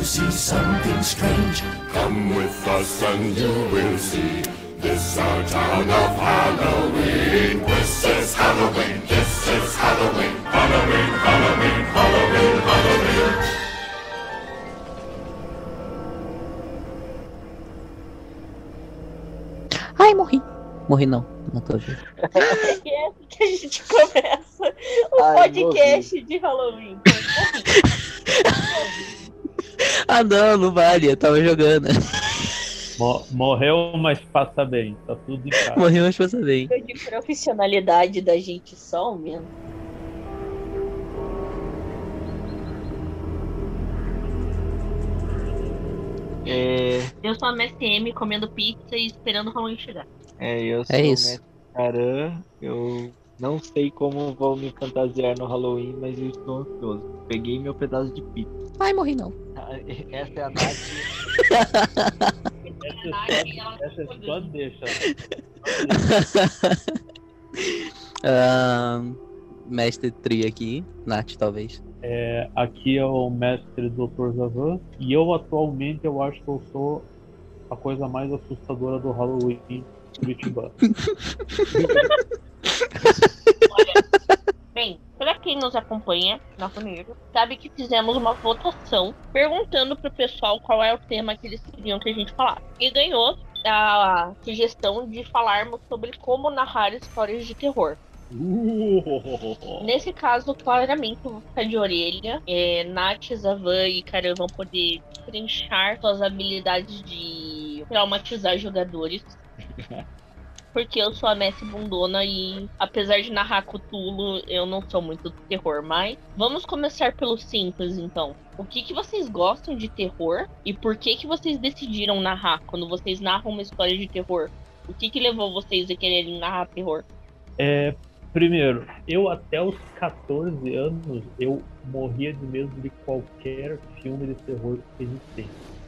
Wouldn't you like to see something strange? Come with us and you will see. This our town of Halloween. This is Halloween. This is Halloween. Halloween, Halloween, Halloween, Halloween. Ai, morri. Morri não, não tô vivo. E é assim que a gente começa o Ai, podcast de Halloween. Ah não, não vale, eu tava jogando. Mo- morreu, mas passa bem. Tá tudo em casa. Morri, mas passa bem. De profissionalidade da gente só aumenta. É, Eu sou a MSM comendo pizza e esperando o Halloween chegar. é, eu sou É isso. Mestre Caran. Eu não sei como vou me fantasiar no Halloween, mas eu estou ansioso. Peguei meu pedaço de pizza. Ai, morri não. Ah, Essa é a Nath. Essa, essa só deixa. Ah, mestre Tri aqui, Nath talvez. É, aqui é o mestre Dr. Zavan. E eu atualmente eu acho que eu sou a coisa mais assustadora do Halloween em Curitiba. Bem, pra quem nos acompanha na família, sabe que fizemos uma votação perguntando pro pessoal qual é o tema que eles queriam que a gente falasse. E ganhou a sugestão de falarmos sobre como narrar histórias de terror. Nesse caso, claramente, eu vou ficar de orelha. É, Nath, Zavan e Karan vão poder trinchar suas habilidades de traumatizar jogadores. Porque eu sou a Messi Bundona e, apesar de narrar Cthulhu, eu não sou muito do terror. Mas vamos começar pelo simples, então. O que, que vocês gostam de terror e por que, que vocês decidiram narrar quando vocês narram uma história de terror? O que, que levou vocês a quererem narrar terror? É, primeiro, eu até os 14 anos eu morria de medo de qualquer filme de terror que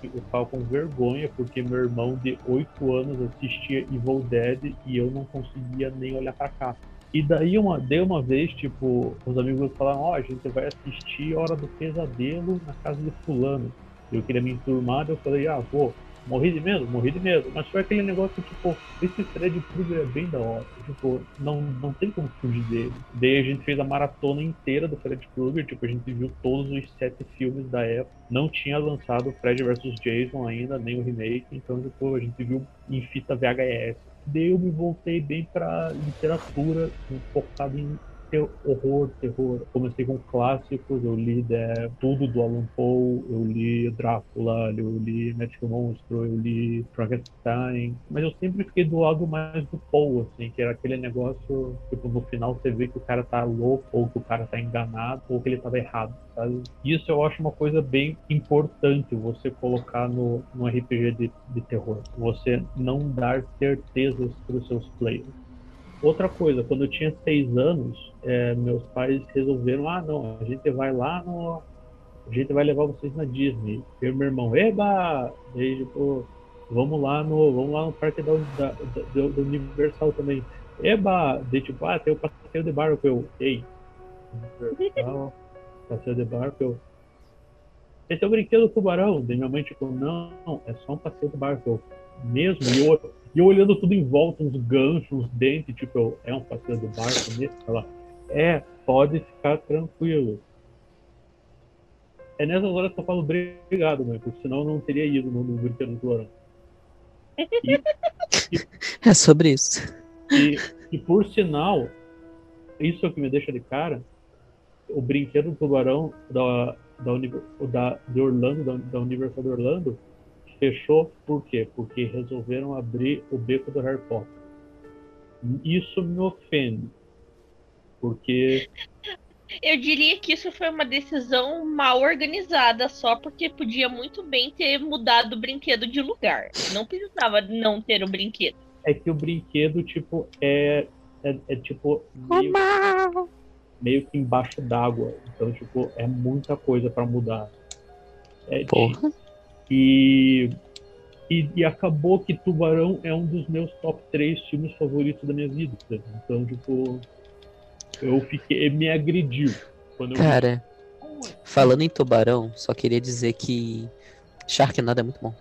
ficava com vergonha porque meu irmão de 8 anos assistia Evil Dead e eu não conseguia nem olhar pra cá. E daí uma, daí uma vez, tipo, os amigos falaram, ó, a gente vai assistir Hora do Pesadelo na casa de fulano. Eu queria me enturmar, eu falei, ah, vou. Morri de medo? Morri de medo. Mas foi aquele negócio, tipo, esse Fred Krueger é bem da hora. Tipo, não, não tem como fugir dele. Daí a gente fez a maratona inteira do Fred Krueger. Tipo, a gente viu todos os sete filmes da época. Não tinha lançado Fred vs Jason ainda, nem o remake. Então, tipo, a gente viu em fita VHS. Daí eu me voltei bem pra literatura, focado em ter horror, terror. Comecei com clássicos, eu li é, tudo do Alan Poe, eu li Drácula, eu li Médico Monstro, eu li Frankenstein, mas eu sempre fiquei do lado mais do Poe, assim, que era aquele negócio, tipo, no final você vê que o cara tá louco, ou que o cara tá enganado, ou que ele tava errado, sabe? Isso eu acho uma coisa bem importante você colocar no, no RPG de, de terror. Você não dar certezas para os seus players. Outra coisa, quando eu tinha seis anos, é, meus pais resolveram, ah não, a gente vai lá no. A gente vai levar vocês na Disney. Eu e meu irmão, eba! Daí, tipo, vamos lá no. Vamos lá no parque da, da, da, do Universal também. Eba! Daí, tipo, ah, tem o passeio de barco, eu. Ei, Universal, passeio de barco, eu. Esse é o brinquedo do tubarão. Daí minha mãe, tipo, não, é só um passeio de barco. Eu, mesmo? E eu, e eu olhando tudo em volta, uns ganchos, uns dentes, tipo, eu, é um passeio de barco mesmo? Ela, é, pode ficar tranquilo. É nessas horas que eu falo obrigado, mãe, porque senão eu não teria ido no, no brinquedo do tubarão. É sobre isso. E, e por sinal, isso é o que me deixa de cara. O brinquedo do tubarão da, da, da, de Orlando, da, da Universal de Orlando, fechou por quê? Porque resolveram abrir o beco do Harry Potter. Isso me ofende. Porque Eu diria que isso foi uma decisão mal organizada, só porque podia muito bem ter mudado o brinquedo de lugar. Não precisava não ter o brinquedo. é que o brinquedo, tipo, é, é, é, tipo meio, meio que embaixo d'água. Então, tipo, é muita coisa pra mudar. É, Porra. E, e, e acabou que Tubarão é um dos meus top 3 filmes favoritos da minha vida. Então, tipo, eu fiquei. Me agrediu. Quando eu vi Cara, Falando em tubarão, só queria dizer que Sharknado é muito bom.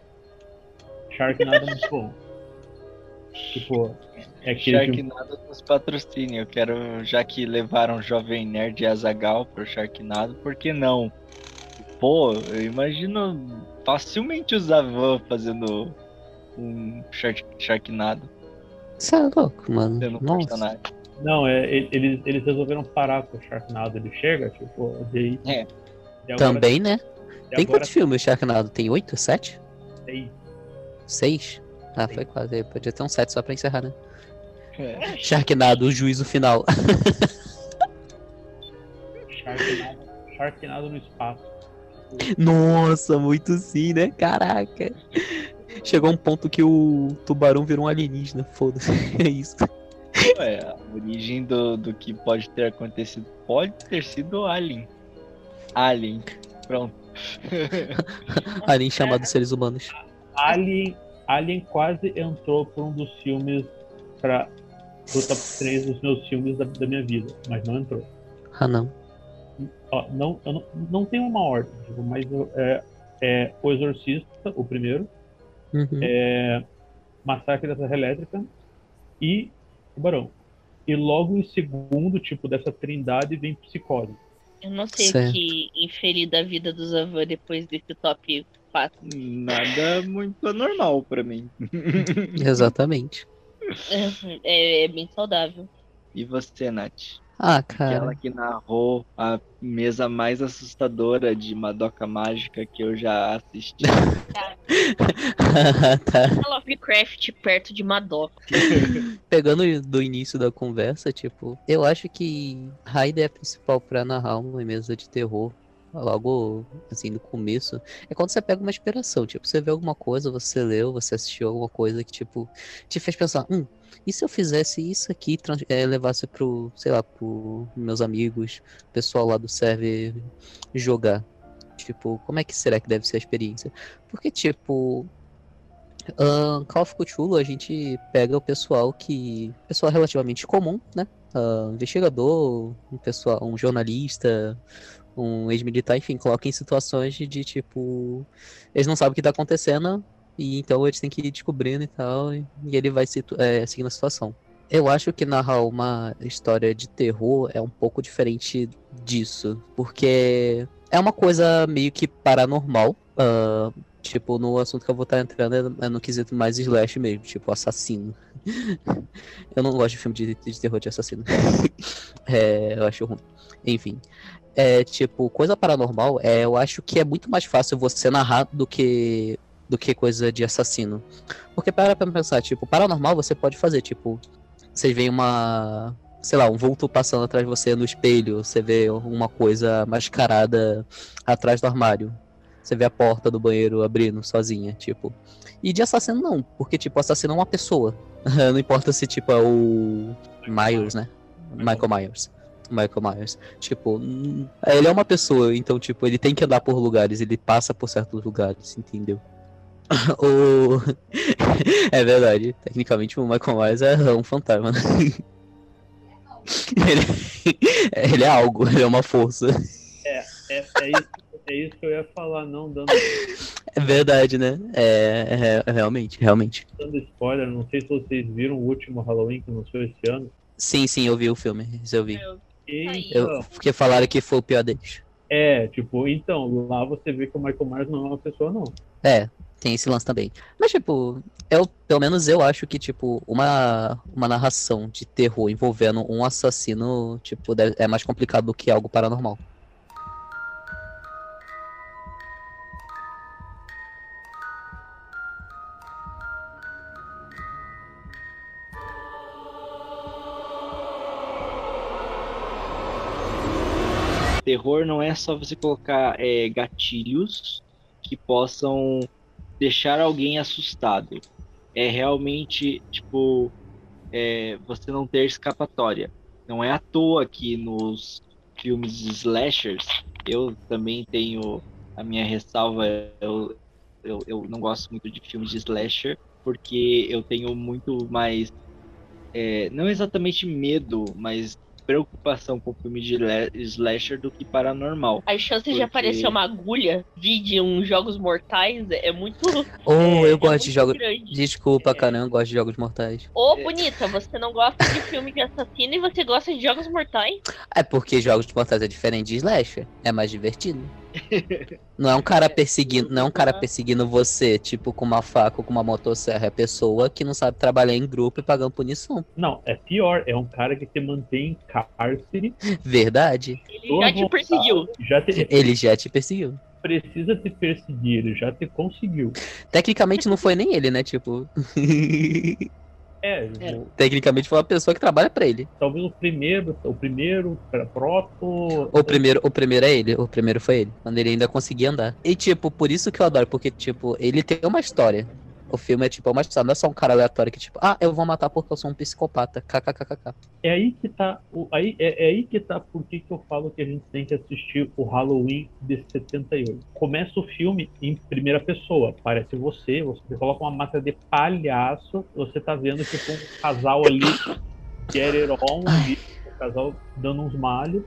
Sharknado é muito bom. Tipo, é aquele. Sharknado nos patrocina. Eu quero, já que levaram Jovem Nerd e Azagal pro Sharknado, por que não? Pô, eu imagino facilmente o Zavan fazendo um Shark, Sharknado Você é louco, mano. sendo um Nossa. personagem. Não, é, eles, eles resolveram parar com o Sharknado. Ele chega, tipo, daí. É. e agora- Também, né? Tem agora quantos filmes Sharknado? Tem oito? Sete? tem- Seis? Ah, foi quase. Podia ter um sete só pra encerrar, né? É. Sharknado, o juízo final. Sharknado, Sharknado no espaço. Nossa, muito sim, né? Caraca. Chegou um ponto que o tubarão virou um alienígena. Foda-se. É isso. É, a origem do, do que pode ter acontecido pode ter sido Alien. Alien. Pronto. Alien chamado seres humanos. Alien, Alien quase entrou por um dos filmes para pro top 3 dos meus filmes da, da minha vida, mas não entrou. Ah, não. Ó, não, eu não, não tem uma ordem, tipo, mas eu- é, é O Exorcista, o primeiro, Uhum. é Massacre da Serra Elétrica e Tubarão. E logo em segundo, tipo, dessa trindade vem Psicose. Eu não sei Certo. o que inferir da vida do Zavan depois desse top 4. Nada muito anormal pra mim. Exatamente. É, é bem saudável. E você, Nath? Ah, Aquela cara. que narrou a mesa mais assustadora de Madoka Mágica que eu já assisti. tá. Lovecraft perto de Madoka. Pegando do início da conversa, tipo, eu acho que a ideia principal pra narrar uma mesa de terror, logo assim no começo, é quando você pega uma inspiração. Tipo, você vê alguma coisa, você leu, você assistiu alguma coisa que, tipo, te fez pensar, hum, e se eu fizesse isso aqui, eh, levasse pro, sei lá, pro meus amigos, pessoal lá do server jogar? Tipo, como é que será que deve ser a experiência? Porque, tipo, Ahn, Call of Cthulhu, a gente pega o pessoal que. Pessoal relativamente comum, né? Ahn, investigador, um pessoal, um jornalista, um ex-militar, enfim, coloca em situações de, tipo. Eles não sabem o que tá acontecendo, e então eles têm que ir descobrindo e tal, e, ele vai é, seguindo a situação. Eu acho que narrar uma história de terror é um pouco diferente disso, porque é uma coisa meio que paranormal. ahn, Tipo, no assunto que eu vou estar entrando é- é no quesito mais slash mesmo, tipo, assassino. eu não gosto de filme de, de terror de assassino. É, eu acho ruim. Enfim. É, tipo, coisa paranormal, é, eu acho que é muito mais fácil você narrar do que do que coisa de assassino. Porque para pra pensar, tipo, paranormal você pode fazer, tipo, você vê uma, sei lá, um vulto passando atrás de você no espelho, você vê uma coisa mascarada atrás do armário. Você vê a porta do banheiro abrindo sozinha, tipo. E de assassino não, porque tipo, assassino é uma pessoa. não importa se tipo é o Myers, né? Michael Myers. Michael Myers. Tipo, hum, ele é uma pessoa, então tipo, ele tem que andar por lugares, ele passa por certos lugares, entendeu? o... é verdade, tecnicamente o Michael Myers é um fantasma. ele... ele é algo, ele é uma força. É, é, isso, é isso que eu ia falar, não dando, É verdade, né? É, é, realmente, realmente. dando spoiler. Não sei se vocês viram o último Halloween que lançou esse ano. Sim, sim, eu vi o filme, isso eu vi. Eu, então, porque falaram que foi o pior deles. é, tipo, então, lá você vê que o Michael Myers não é uma pessoa, não. É, tem esse lance também. Mas, tipo, eu, pelo menos eu acho que, tipo, uma, uma narração de terror envolvendo um assassino, tipo, é mais complicado do que algo paranormal. Terror não é só você colocar é, gatilhos que possam deixar alguém assustado. É realmente, tipo, é, você não ter escapatória. Não é à toa que nos filmes slashers, eu também tenho a minha ressalva, eu, eu, eu não gosto muito de filmes de slasher, porque eu tenho muito mais, é, não exatamente medo, mas preocupação com o filme de slasher do que paranormal. As chances de Porque- aparecer uma agulha de uns jogos mortais é muito. Ou É, eu é gosto de jogos. Desculpa, cara, eu gosto de jogos mortais. Ô, bonita, você não gosta de filme de assassino e você gosta de jogos mortais? É porque jogos mortais é diferente de slasher. É mais divertido. Não é um cara perseguindo, não é um cara perseguindo você, tipo, com uma faca ou com uma motosserra. É a pessoa que não sabe trabalhar em grupo e pagando punição. Não, é pior. É um cara que te mantém em cárcere. Verdade. Ele já te perseguiu. Já te, Ele já te perseguiu. precisa te perseguir, ele já te conseguiu. Tecnicamente não foi nem ele, né? Tipo. É, É. o- Tecnicamente foi uma pessoa que trabalha pra ele. talvez o primeiro, o primeiro, proto. O primeiro, o primeiro é ele, o primeiro foi ele, quando ele ainda conseguia andar. E tipo, por isso que eu adoro, porque tipo, ele tem uma história. O filme é tipo uma história, não é só um cara aleatório que tipo, ah, eu vou matar porque eu sou um psicopata. KKKKK. É aí que tá. O, aí, é, é aí que tá por que eu falo que a gente tem que assistir o Halloween de 78. Começa o filme em primeira pessoa. Parece você, você coloca uma máscara de palhaço, você tá vendo tipo um casal ali, get it on, ali, um casal dando uns malhos.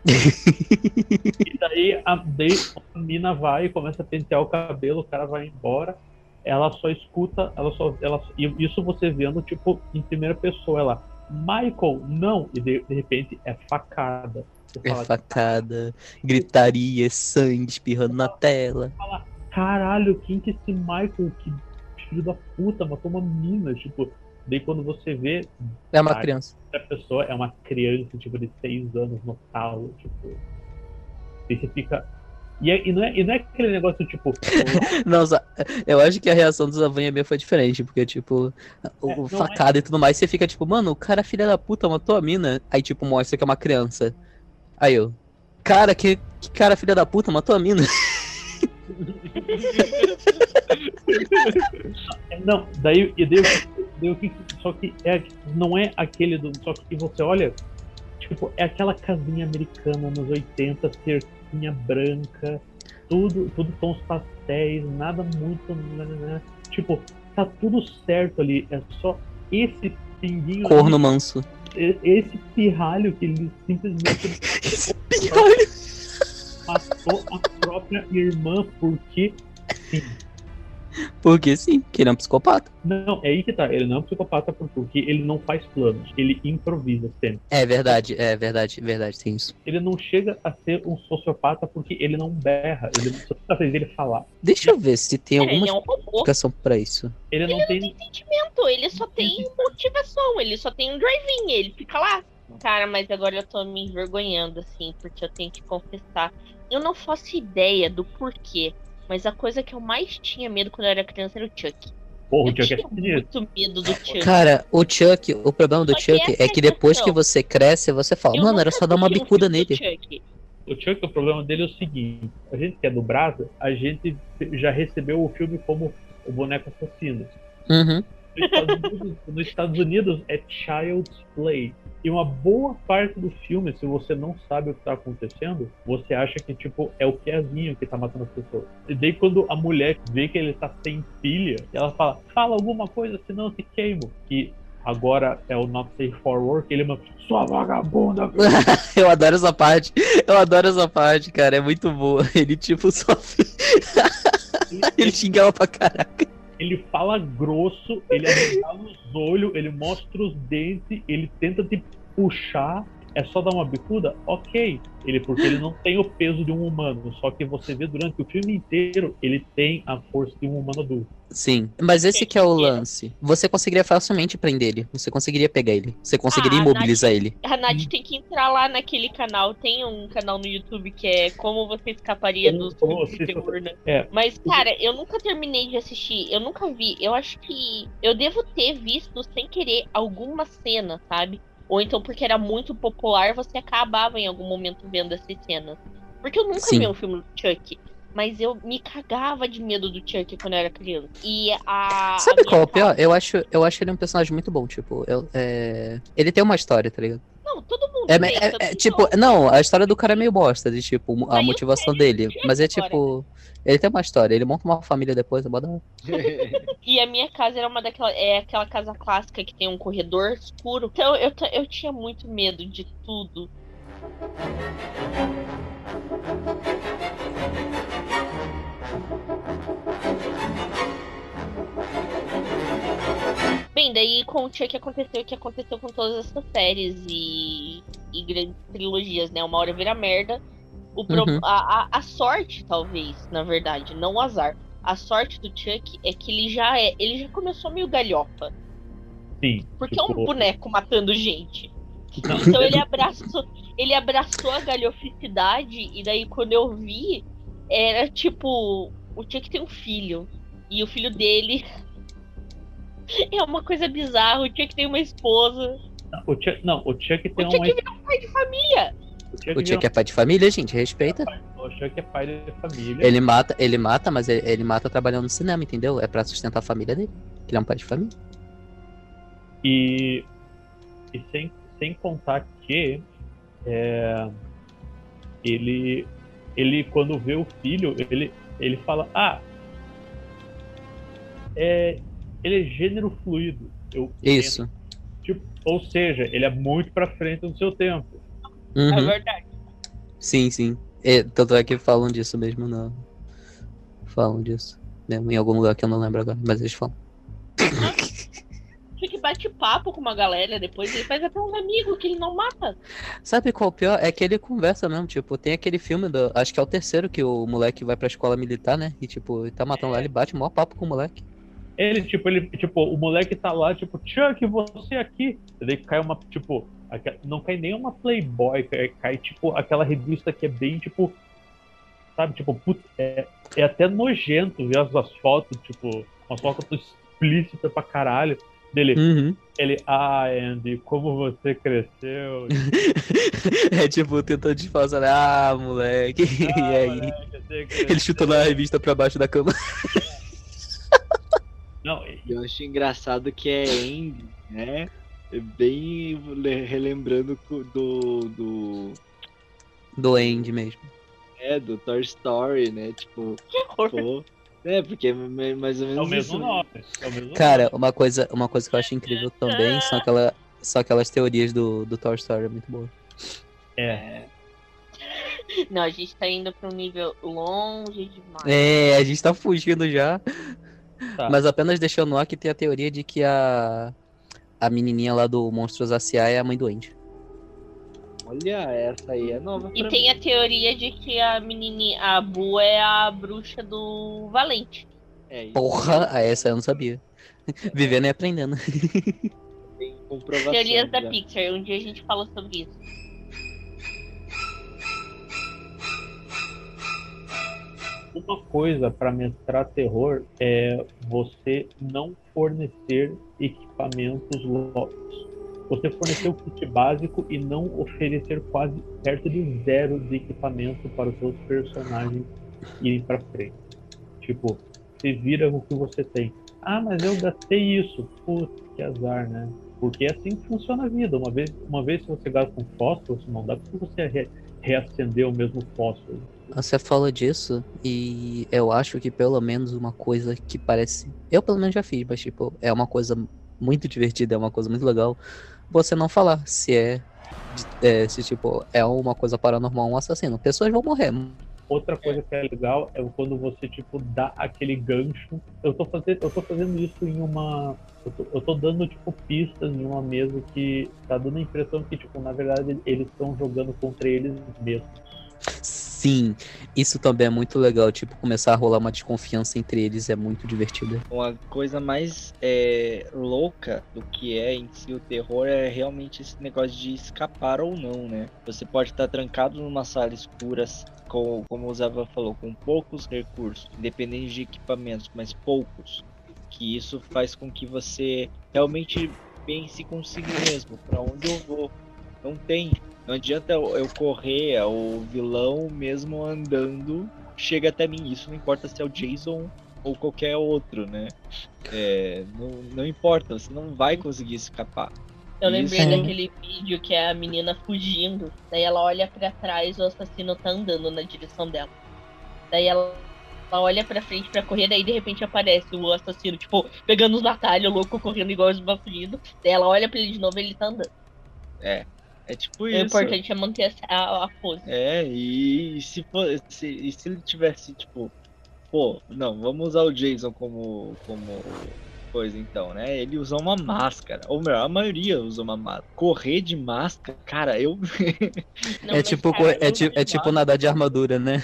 e daí a, daí a mina vai e começa a pentear o cabelo, o cara vai embora. Ela só escuta, ela só. Ela, isso você vendo, tipo, em primeira pessoa. Ela, Michael, não! E de, de repente é facada. Você É fala, facada, gritaria, sangue espirrando na tela. caralho, quem que é esse Michael? Que filho da puta, matou uma mina. Tipo, daí quando você vê, É uma Ai. criança. a pessoa é uma criança, tipo, de seis anos no talo, tipo. E você fica. E, é- e não, é, e não é aquele negócio, tipo, Nossa, eu acho que a reação dos Avanha foi diferente, porque, tipo, o É, não facada e tudo mais, você fica tipo, mano, o cara filha da puta matou a mina. Aí, tipo, mostra que é uma criança. Aí eu, cara, que, que cara filha da puta matou a mina. Não, daí, e daí, daí só que é, não é aquele do. Só que você olha, tipo, é aquela casinha americana nos 80, cerquinha branca, tudo, tudo tons pastéis, nada muito. né, né, né. Tipo, tá tudo certo ali, é só esse pinguinho. ali, Corno manso. e- esse pirralho que ele simplesmente Esse pirralho. matou a própria irmã, porque. Sim, Porque sim, que ele é um psicopata. Não, é aí que tá. Ele não é um psicopata por- porque ele não faz planos. Ele improvisa sempre. É verdade, é verdade, verdade, tem isso. Ele não chega a ser um sociopata porque ele não berra. Ele não precisa fazer ele falar. Deixa eu ver se tem É, alguma ele é um explicação pra isso. Ele não tem. sentimento, ele só tem motivação, ele só tem um drive-in, ele fica lá. Cara, mas agora eu tô me envergonhando, assim, porque eu tenho que confessar. Eu não faço ideia do porquê, mas a coisa que eu mais tinha medo quando eu era criança era o Chuck. Porra, eu o Chuck é tinha sinistro. muito medo do Chuck. Cara, o Chuck, o problema do Chuck é é que depois que você cresce, você fala, Eu mano, era só dar uma um bicuda nele. Chuck. O Chuck, o problema dele é o seguinte: a gente que é do Brasa, a gente já recebeu o filme como o boneco assassino. Uhum. Nos Estados Unidos, nos Estados Unidos é Child's Play. E uma boa parte do filme, se você não sabe o que tá acontecendo, você acha que, tipo, é o Kevinho que tá matando as pessoas. E daí quando a mulher vê que ele tá sem pilha, ela fala, fala alguma coisa, senão eu te queimo. Que agora é o Not Safe for Work, ele manda, sua vagabunda, eu adoro essa parte. Eu adoro essa parte, cara. É muito boa. Ele, tipo, só. ele xinga ela pra caraca. Ele fala grosso, ele arregala os olhos, ele mostra os dentes, ele tenta te puxar. É só dar uma bicuda? Ok. Ele, porque ele não tem o peso de um humano. Só que você vê durante o filme inteiro, ele tem a força de um humano adulto. Sim. Mas esse que é o lance. Você conseguiria facilmente prender ele. Você conseguiria pegar ele. Você conseguiria Ah, imobilizar ele. A Nath tem que entrar lá naquele canal. Tem um canal no YouTube que é Como Você Escaparia Como- dos como filmes de terror, né? É. Mas, cara, eu nunca terminei de assistir. Eu nunca vi. Eu acho que eu devo ter visto sem querer alguma cena, sabe? Ou então porque era muito popular, você acabava em algum momento vendo essas cenas. Porque eu nunca Sim. vi um filme do Chuck. Mas eu me cagava de medo do Chuck quando eu era criança. E a. Sabe a qual é o pior? Eu acho, eu acho ele um personagem muito bom. Tipo, eu- é... ele tem uma história, tá ligado? Não, todo mundo É, tem. é- é, tipo, não, a história do cara é meio bosta, de tipo, a Aí motivação dele. Mas é história, tipo. Ele tem uma história, ele monta uma família depois, é hora. E a minha casa era uma daquela. É aquela casa clássica que tem um corredor escuro. Então eu, eu tinha muito medo de tudo. Bem, daí com o Chuck aconteceu o que aconteceu com todas essas séries e, e grandes trilogias, né? Uma hora vira merda. O pro- Uhum. a, a, a sorte, talvez, na verdade, não o azar. A sorte do Chuck é que ele já é. Ele já começou meio galhofa. Sim. Porque é um tipo, boneco matando gente. não, Então ele abraçou, ele abraçou a galhoficidade e daí quando eu vi, era tipo, o Chuck tem um filho e o filho dele é uma coisa bizarra, o Chuck tem uma esposa, o Chuck, não, o Chuck tem o Chuck uma. virou um pai de família. O Chuck, O Chuck é pai de família, gente, respeita. o Chuck é pai de família. Ele mata, ele mata, mas ele, ele mata trabalhando no cinema, entendeu? É pra sustentar a família dele. Que ele é um pai de família. E, e sem, sem contar que é, ele, ele, quando vê o filho, ele, ele fala: Ah, é, ele é gênero fluido. Eu Isso. Tipo, ou seja, ele é muito pra frente do seu tempo. É Uhum. verdade. Sim, sim. É, tanto é que falam disso mesmo, não. Falam disso. Mesmo em algum lugar que eu não lembro agora, mas eles falam. O Chuck bate papo com uma galera, depois ele faz até uns amigos que ele não mata. Sabe qual é o pior? É que ele conversa mesmo, tipo, tem aquele filme do. Acho que é o terceiro que o moleque vai pra escola militar, né? E tipo, ele tá matando lá, ele bate o maior papo com o moleque. Ele, tipo, ele, tipo, o moleque tá lá, tipo, Chuck, você aqui. E daí cai uma, tipo, não cai nem uma Playboy, cai, cai, tipo, aquela revista que é bem, tipo, sabe, tipo, putz, é, é até nojento ver as, as fotos, tipo, uma foto explícita pra caralho. Dele, Uhum. ele, ah, Andy, como você cresceu. é tipo, tentando disfarçar, né? Ah, moleque. e Ah, aí? moleque, Ele cresceu." chutando a revista pra baixo da cama. Não, Eu acho engraçado que é Andy, né? É Bem le- relembrando do, do. Do End mesmo. É, do Toy Story, né? Tipo, Que horror. pô. É, porque é mais ou é menos o mesmo isso. né? nome. É o mesmo Cara, uma coisa, uma coisa que eu acho incrível também são, aquela, são aquelas teorias do, do Toy Story, é muito boa. nome. É. Não, a gente tá indo pra um nível longe demais. É, a gente tá fugindo já. Tá. Mas apenas deixando no ar que tem a teoria de que a, a menininha lá do Monstros S.A. é a mãe do Andy. Olha, essa aí é nova E pra tem mim. a teoria de que a menininha, a Bu é a bruxa do Valente. É, isso Porra, ah, essa eu não sabia. Vivendo e aprendendo. tem comprovação. Teorias da já. Pixar, um dia a gente fala sobre isso. Uma coisa para mestrar terror é você não fornecer equipamentos loucos. Você fornecer o kit básico e não oferecer quase perto de zero de equipamento para os seus personagens irem para frente. Tipo, se vira o que você tem. Ah, mas eu gastei isso. Putz, que azar, né? Porque é assim que funciona a vida. Uma vez, uma vez que você gasta um fósforo, não dá para você reacender o mesmo fósforo. Você fala disso e eu acho que pelo menos uma coisa que parece. Eu pelo menos já fiz, mas tipo, é uma coisa muito divertida, é uma coisa muito legal. Você não falar se é. é, se tipo, é uma coisa paranormal, um assassino. Pessoas vão morrer. Outra coisa que é legal é quando você, tipo, dá aquele gancho. Eu tô fazendo, eu tô fazendo isso em uma. Eu tô, eu tô dando, tipo, pistas em uma mesa que tá dando a impressão que, tipo, na verdade, eles estão jogando contra eles mesmos. Sim, isso também é muito legal. Tipo, começar a rolar uma desconfiança entre eles é muito divertido. Uma coisa mais é, louca do que é em si o terror é realmente esse negócio de escapar ou não, né? Você pode estar trancado numa sala escura, com, como o Zava falou, com poucos recursos, independente de equipamentos, mas poucos. Que isso faz com que você realmente pense consigo mesmo, para onde eu vou. Não tem. Não adianta eu, correr, o vilão mesmo andando chega até mim. Isso não importa se é o Jason ou qualquer outro, né? É, não, não importa, você não vai conseguir escapar. Eu lembrei Isso. daquele vídeo que é a menina fugindo. Daí ela olha pra trás e o assassino tá andando na direção dela. Daí ela, ela olha pra frente pra correr, daí de repente aparece o assassino, tipo, pegando os atalhos, louco, correndo igual os fugindo. Daí ela olha pra ele de novo e ele tá andando. É tipo O isso. importante é manter a, a, a pose. É, e se, for, se, e se ele tivesse, tipo, pô, não, vamos usar o Jason como, como coisa então, né? Ele usa uma máscara, ou melhor, a maioria usa uma máscara. Correr de máscara, cara, eu. Não, é tipo, cara, é, ti- é tipo nadar de armadura, né?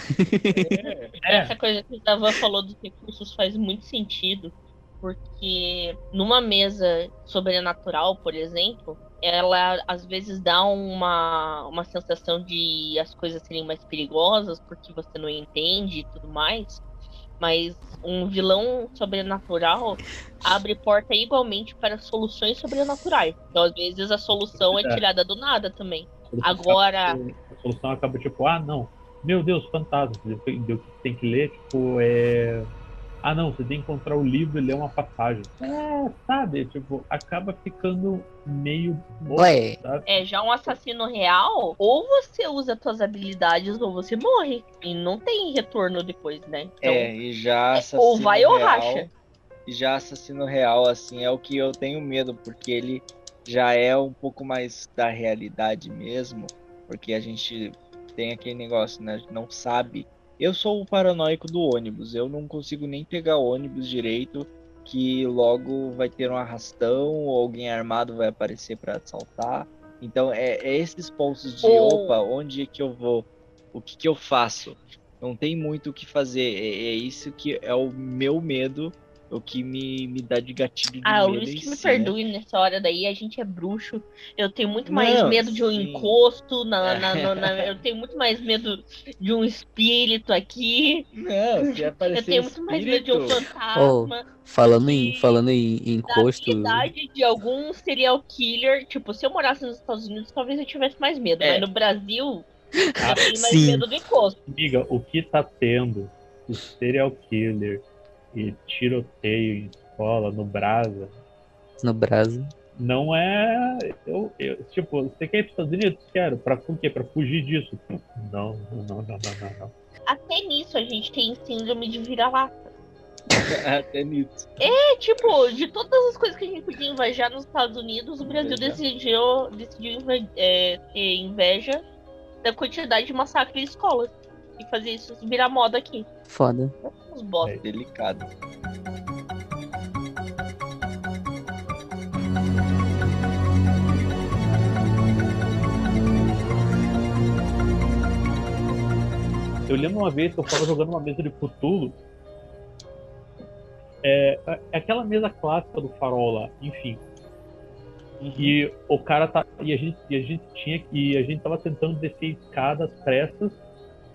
É, Essa coisa que o Davan falou dos recursos faz muito sentido, porque numa mesa sobrenatural, por exemplo, ela às vezes dá uma, uma sensação de as coisas serem mais perigosas porque você não entende e tudo mais. Mas um vilão sobrenatural abre porta igualmente para soluções sobrenaturais. Então, às vezes, a solução é É. tirada do nada também. Agora- acaba- A solução acaba tipo, ah, não. Meu Deus, fantasma. Tem que ler, tipo, é. Ah, não, você tem que encontrar o livro e ler uma passagem. É, sabe? Tipo, acaba ficando meio. Ué, sabe? É, já um assassino real, ou você usa suas habilidades ou você morre. E não tem retorno depois, né? Então, É, e já é, assassino ou vai ou real, racha. E já assassino real, assim, é o que eu tenho medo, porque ele já é um pouco mais da realidade mesmo, porque a gente tem aquele negócio, né? Não sabe. Eu sou o paranoico do ônibus, eu não consigo nem pegar ônibus direito, que logo vai ter um arrastão, ou alguém armado vai aparecer para assaltar. Então é, é esses pontos de Ou- opa, onde é que eu vou? O que que eu faço? Não tem muito o que fazer. É, é isso que é o meu medo, o que me, me dá de gatilho de Ah, o medo em que me si, né? perdoe nessa hora daí, a gente é bruxo. Eu tenho muito mais Não, medo de um sim. encosto, na, na- na- na- eu tenho muito mais medo de um espírito aqui. Não, se aparecer Eu tenho muito mais medo de um espírito- fantasma. falando em, falando em, em encosto. habilidade de algum serial killer. Tipo, se eu morasse nos Estados Unidos, talvez eu tivesse mais medo. É. Mas no Brasil, eu tenho mais sim. medo do encosto. Amiga, o que tá tendo de serial killer e tiroteio em escola, no Brasa, No Brasil. não é. Eu, eu- tipo, você quer ir para Estados Unidos? Quero. Pra por quê? Pra fugir disso? Não, não, não, não, não, não. Até nisso a gente tem síndrome de vira-lata. Até nisso. É, tipo, de todas as coisas que a gente podia invejar nos Estados Unidos, o Brasil Invejar. decidiu, decidiu inve- é, ter inveja da quantidade de massacre em escolas. E fazer isso virar moda aqui. Foda. Uns bosta. É. Delicado. Eu lembro uma vez que eu tava jogando uma mesa de Cthulhu. É, é aquela mesa clássica do farol lá, enfim. E o cara tá. E a gente, e a gente tinha. E a gente tava tentando descer escadas pressas,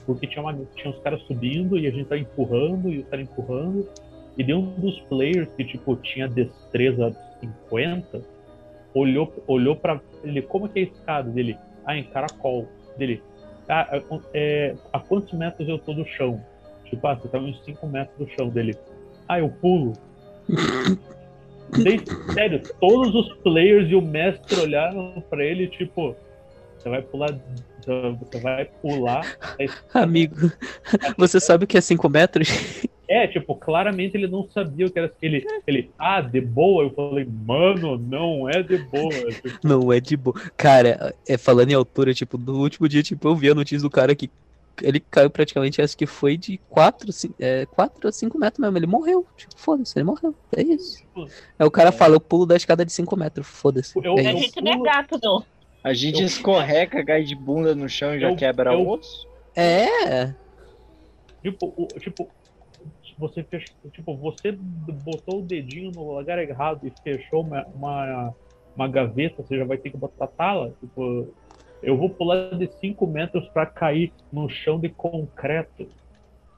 porque tinha, uma, tinha uns caras subindo e a gente tava empurrando, e o cara empurrando. E de um dos players que, tipo, tinha destreza 50, olhou, olhou pra ele, como que é a escada dele? Ah, em caracol. Dele, ah, é, a quantos metros eu tô do chão? Tipo, ah, você tá uns 5 metros do chão dele. Ah, eu pulo. Sério, todos os players e o mestre olharam pra ele, tipo, você vai pular. Você vai pular. Amigo, você sabe o que é 5 metros? É, tipo, claramente ele não sabia o que era. Ele, ele ah, de boa? Eu falei, mano, não é de boa. Tipo, Não é de boa. Cara, é, falando em altura, tipo, no último dia, tipo, eu vi a notícia do cara que ele caiu praticamente, acho que foi de 4 é, quatro a 5 metros mesmo. Ele morreu. Tipo, foda-se, ele morreu. É isso. Aí o cara fala, eu pulo da escada de 5 metros. Foda-se. É A isso. gente não é gato, não. A gente Eu- escorrega, cai de bunda no chão e já Eu- quebra eu- o osso. É. tipo, o- tipo, você fech... tipo, você botou o dedinho no lugar errado e fechou uma, uma, uma gaveta, você já vai ter que botar tala. Tipo, eu vou pular de 5 metros pra cair no chão de concreto.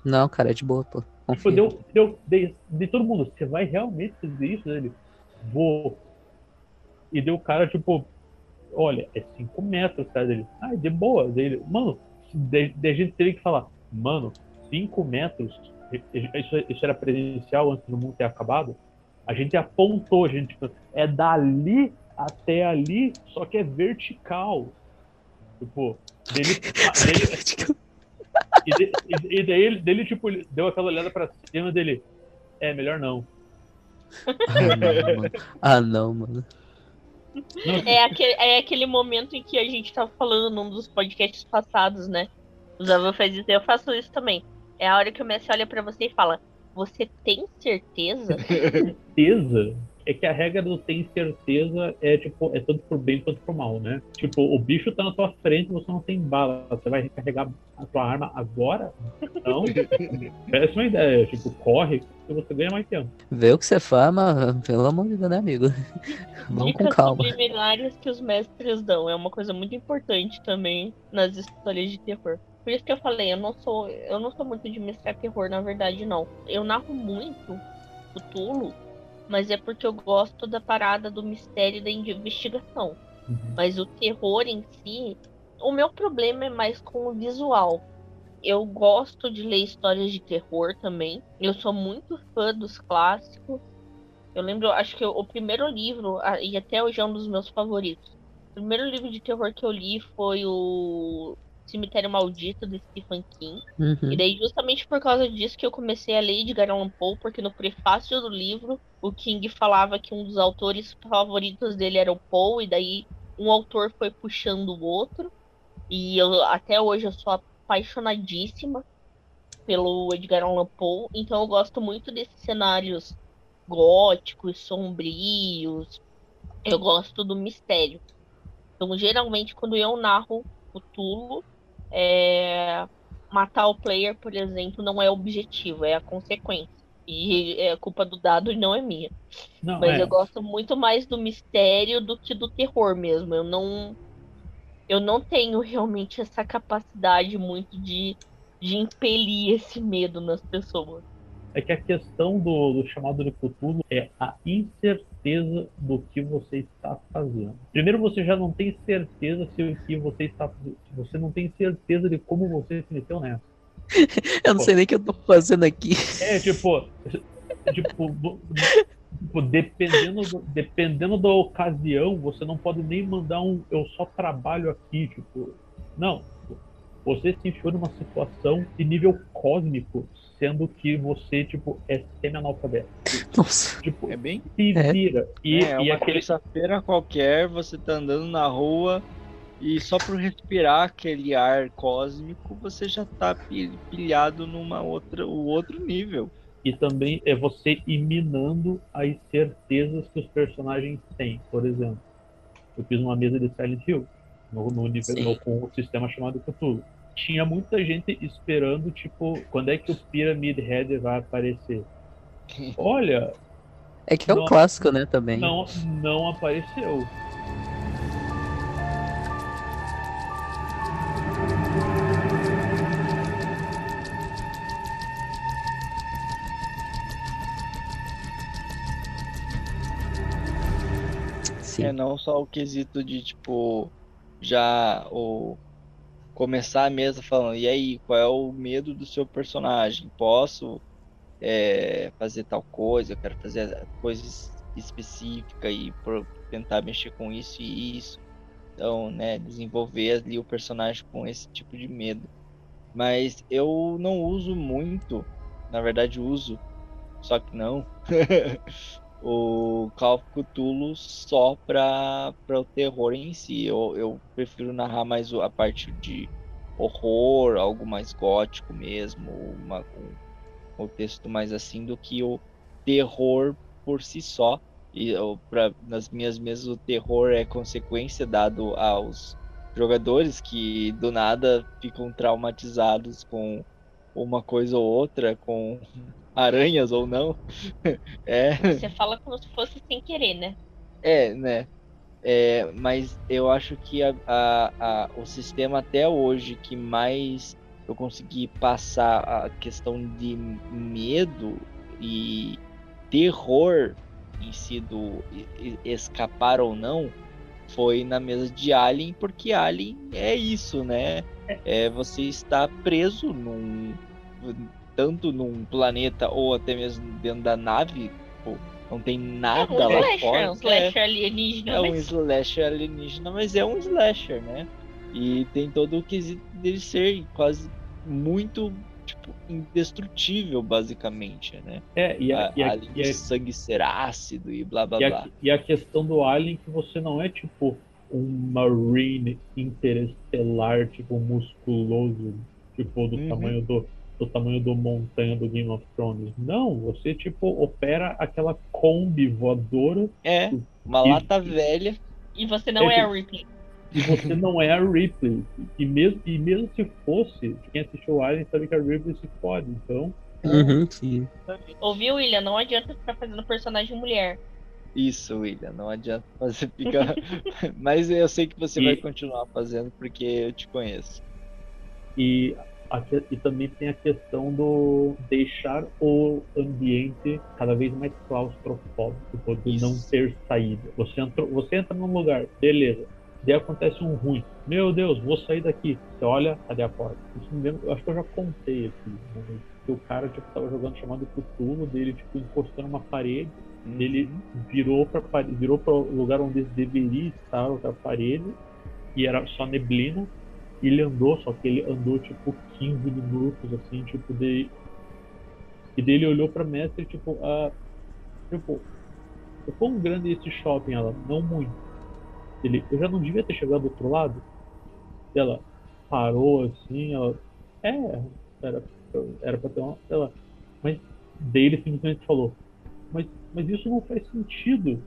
Não, cara, é de boa, pô. Tipo, deu, deu, de, de todo mundo, você vai realmente fazer isso? Ele, vou. E deu o cara, tipo, olha, é 5 metros, cara dele. Ah, de boa. Dele, mano, a gente teria que falar, mano, 5 metros, isso, isso era presencial antes do mundo ter acabado. A gente apontou, a gente, tipo, é dali até ali, só que é vertical. Tipo, dele. dele e, de, e, e, daí, ele, dele, tipo, deu aquela olhada pra cima dele. É, melhor não. Ah, não, mano. Ah, não, mano. É aquele, é aquele momento em que a gente tava falando num dos podcasts passados, né? O Zava faz isso, eu faço isso também. É a hora que o Messi olha para você e fala: Você tem certeza? certeza? É que a regra do tem certeza é tipo, é tanto pro bem quanto pro mal, né? Tipo, o bicho tá na tua frente e você não tem bala. Você vai recarregar a tua arma agora? Não. Péssima ideia. Tipo, corre que você ganha mais tempo. Vê o que você fama, pelo amor de Deus, né, amigo? Vamos Dicas com calma. subliminares que os mestres dão. É uma coisa muito importante também nas histórias de terror. Por isso que eu falei, eu não sou, eu não sou muito de mestrar terror, na verdade, não. Eu narro muito o Tulo mas é porque eu gosto da parada do mistério da investigação. Uhum. Mas o terror em si, o meu problema é mais com o visual. Eu gosto de ler histórias de terror também. Eu sou muito fã dos clássicos. Eu lembro, acho que o primeiro livro, e até hoje é um dos meus favoritos. O primeiro livro de terror que eu li foi o Cemitério Maldito do Stephen King. Uhum. E daí, justamente por causa disso, que eu comecei a ler Edgar Allan Poe, porque no prefácio do livro, o King falava que um dos autores favoritos dele era o Poe, e daí um autor foi puxando o outro. E eu até hoje eu sou apaixonadíssima pelo Edgar Allan Poe, então eu gosto muito desses cenários góticos, sombrios. Eu gosto do mistério. Então, geralmente, quando eu narro o Tulo, é, matar o player, por exemplo, não é objetivo, é a consequência. E é culpa do dado e não é minha. Não, Mas é. eu gosto muito mais do mistério do que do terror mesmo. Eu não. Eu não tenho realmente essa capacidade muito de, de impelir esse medo nas pessoas é que a questão do, do chamado de futuro é a incerteza do que você está fazendo. Primeiro, você já não tem certeza se o que você está fazendo. Você não tem certeza de como você se meteu nessa. eu não sei nem o que eu tô fazendo aqui. É, tipo. tipo, tipo dependendo, do, dependendo da ocasião, você não pode nem mandar um eu só trabalho aqui, tipo. Não. Você se enfiou numa situação de nível cósmico sendo que você, tipo, é semi-analfabeto. Nossa. Tipo, é bem. Se é. vira. E, é, e uma aquele... terça-feira qualquer, você tá andando na rua e só por respirar aquele ar cósmico, você já tá pilhado numa outra, o outro nível. E também é você iminando as certezas que os personagens têm. Por exemplo, eu fiz uma mesa de Silent Hill no, no, nível, no com um sistema chamado Cthulhu tinha muita gente esperando, tipo, quando é que o Pyramid Head vai aparecer? Olha. É que é um não, clássico, né, também. Não, não apareceu. Sim. É não só o quesito de tipo já o começar a mesa falando, e aí, qual é o medo do seu personagem? Posso é, fazer tal coisa, eu quero fazer coisas específicas e tentar mexer com isso e isso. Então, né, desenvolver ali o personagem com esse tipo de medo. Mas eu não uso muito, na verdade uso, só que não, o Call of só para o terror em si. Eu, eu prefiro narrar mais a parte de horror, algo mais gótico mesmo, uma, um, um texto mais assim do que o terror por si só. E eu, pra, nas minhas mesas o terror é consequência dado aos jogadores que do nada ficam traumatizados com uma coisa ou outra, com aranhas ou não. é. Você fala como se fosse sem querer, né? É, né? É, mas eu acho que a, a, a, o sistema até hoje que mais eu consegui passar a questão de medo e terror em si do escapar ou não foi na mesa de Alien, porque Alien é isso, né? É, é você está preso num tanto num planeta ou até mesmo dentro da nave, Não tem É nada um lá slasher, fora. é um slasher alienígena. É um mas- slasher alienígena, mas é um slasher, né? E tem todo o quesito dele ser quase muito, tipo, indestrutível, basicamente, né? É, e a, A- e a- além e a- de sangue ser ácido e blá blá E blá. e a questão do Alien que você não é tipo um Marine interestelar, tipo, musculoso, tipo, do Uhum. tamanho do, do tamanho do montanha do Game of Thrones. Não, você tipo opera aquela Kombi voadora É, uma E- lata velha. E você não é É a Ripley. e você não é a Ripley. E mesmo, e mesmo se fosse, quem assistiu Alien sabe que a Ripley se fode. Então, Uhum, sim. Ouviu, William? Não adianta ficar fazendo personagem mulher. Isso, William, não adianta você ficar. Mas eu sei que você E- vai continuar fazendo porque eu te conheço. E, e também tem a questão do deixar o ambiente cada vez mais claustrofóbico, Isso. não ter saída. Você, entrou, você entra num lugar, beleza. Daí acontece um ruim. Meu Deus, vou sair daqui. Você olha, cadê a porta? Isso me lembra, eu acho que eu já contei aqui. né? Que o cara tipo, tava jogando chamado Cthulhu, dele tipo, encostando uma parede, ele virou para virou o lugar onde ele deveria estar, outra parede, e era só neblina. Ele andou, só que ele andou tipo 15 minutos, assim, tipo, de. E daí ele olhou pra mestre, tipo, ah, tipo, o quão grande é esse shopping? Ela, não muito. Ele, eu já não devia ter chegado do outro lado? Ela parou assim, ela, é, era, era pra ter uma. Ela, mas daí ele simplesmente falou, mas, mas isso não faz sentido.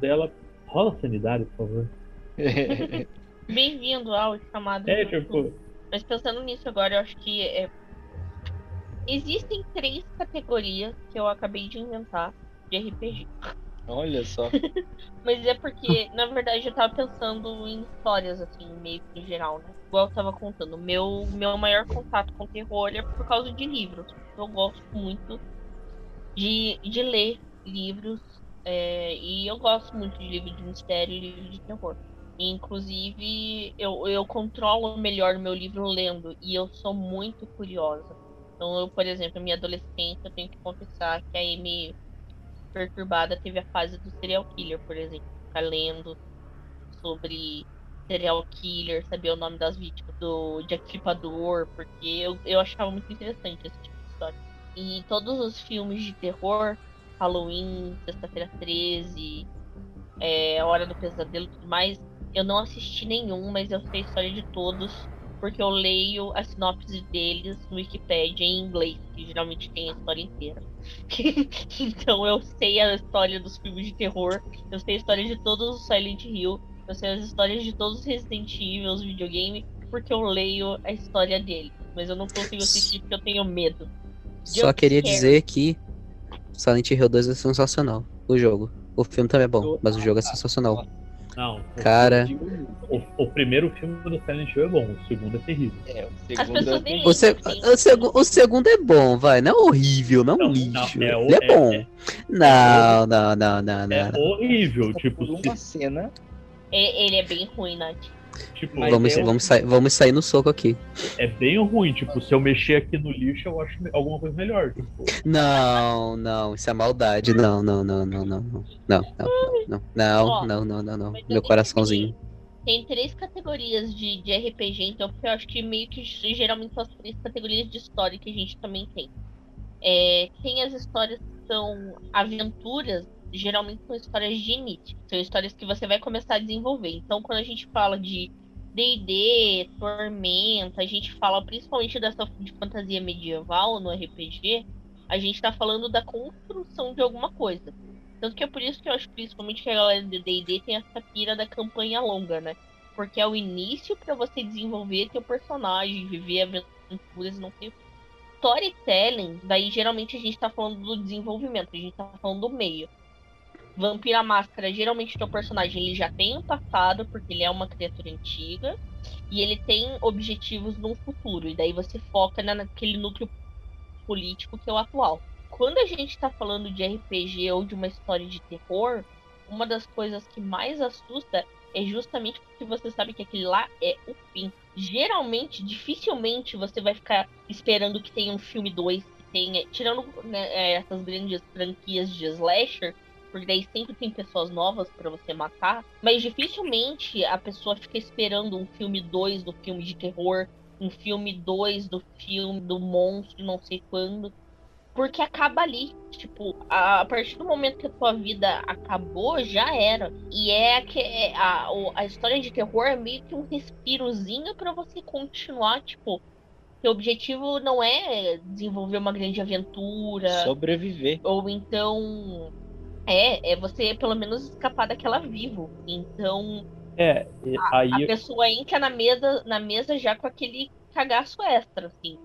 Dela, rola sanidade, por favor. Bem-vindo ao chamado. É, tipo, Mas pensando nisso agora, eu acho que é... existem três categorias que eu acabei de inventar de RPG. Olha só. Mas é porque, na verdade, eu tava pensando em histórias, assim, meio que em geral, né? Igual eu tava contando. Meu, meu maior contato com terror é por causa de livros. Eu gosto muito de, de ler livros. é, e eu gosto muito de livro de mistério e livro de terror. Inclusive, eu, eu controlo melhor meu livro lendo. E eu sou muito curiosa. Então, eu, por exemplo, na minha adolescência, eu tenho que confessar que a Amy perturbada teve a fase do serial killer, por exemplo. Ficar lendo sobre serial killer, saber o nome das vítimas do Jack Stripador, porque eu, eu achava muito interessante esse tipo de história. E todos os filmes de terror, Halloween, Sexta-feira 13, é, Hora do Pesadelo e tudo mais, eu não assisti nenhum, mas eu sei a história de todos, porque eu leio a sinopse deles no Wikipedia em inglês, que geralmente tem a história inteira. então eu sei a história dos filmes de terror, eu sei a história de todos os Silent Hill, eu sei as histórias de todos os Resident Evil, os videogames, porque eu leio a história deles. Mas eu não consigo assistir porque eu tenho medo. Só queria scare. dizer que Silent Hill 2 é sensacional. O jogo. O filme também é bom, mas o jogo é sensacional. Não. o- Cara, O, o primeiro filme do Silent Hill é bom, o segundo é terrível. É, o segundo é- nem o, se- o, segu- o segundo é bom, vai. Não é horrível, não é um Não, lixo. não, é o- Ele é é- bom. é- Não, não, não, não, não. É não. horrível, tipo, por se- uma cena. É- ele é bem ruim, Nath. Tipo Vamos, eu- vamos, sair, vamos sair no soco aqui. é bem ruim. Tipo, se eu mexer aqui no lixo, eu acho alguma coisa melhor. Tipo, Não, não, isso é maldade. Não, não, não, não, não, não. Não, não, não, não, não, não, não, Meu coraçãozinho. Tem três categorias de, de RPG, então, porque eu acho que meio que geralmente são as três categorias de história que a gente também tem. É, tem as histórias que são aventuras, geralmente são histórias de início. São histórias que você vai começar a desenvolver. Então, quando a gente fala de D&D, Tormenta, a gente fala principalmente dessa de fantasia medieval no RPG, a gente tá falando da construção de alguma coisa. Tanto que é por isso que eu acho principalmente que a galera do D&D tem essa pira da campanha longa, né? Porque é o início pra você desenvolver teu personagem, viver aventuras não sei. Storytelling, daí geralmente a gente tá falando do desenvolvimento, a gente tá falando do meio. Vampira Máscara, geralmente teu personagem ele já tem um passado, porque ele é uma criatura antiga, e ele tem objetivos no futuro, e daí você foca na- naquele núcleo político que é o atual. Quando a gente tá falando de RPG ou de uma história de terror, uma das coisas que mais assusta é justamente porque você sabe que aquele lá é o fim. Geralmente, dificilmente você vai ficar esperando que tenha um filme 2, que tem, tirando né, é, essas grandes franquias de slasher, porque daí sempre tem pessoas novas para você matar, mas dificilmente a pessoa fica esperando um filme 2 do filme de terror, um filme 2 do filme do monstro, não sei quando. Porque acaba ali. Tipo, a, partir do momento que a tua vida acabou, já era. E é que é, a, a história de terror é meio que um respirozinho para você continuar, tipo. o objetivo não é desenvolver uma grande aventura. Sobreviver. Ou então. É, é você pelo menos escapar daquela vivo. Então. É, a, aí. A pessoa entra na mesa, na mesa já com aquele cagaço extra, assim.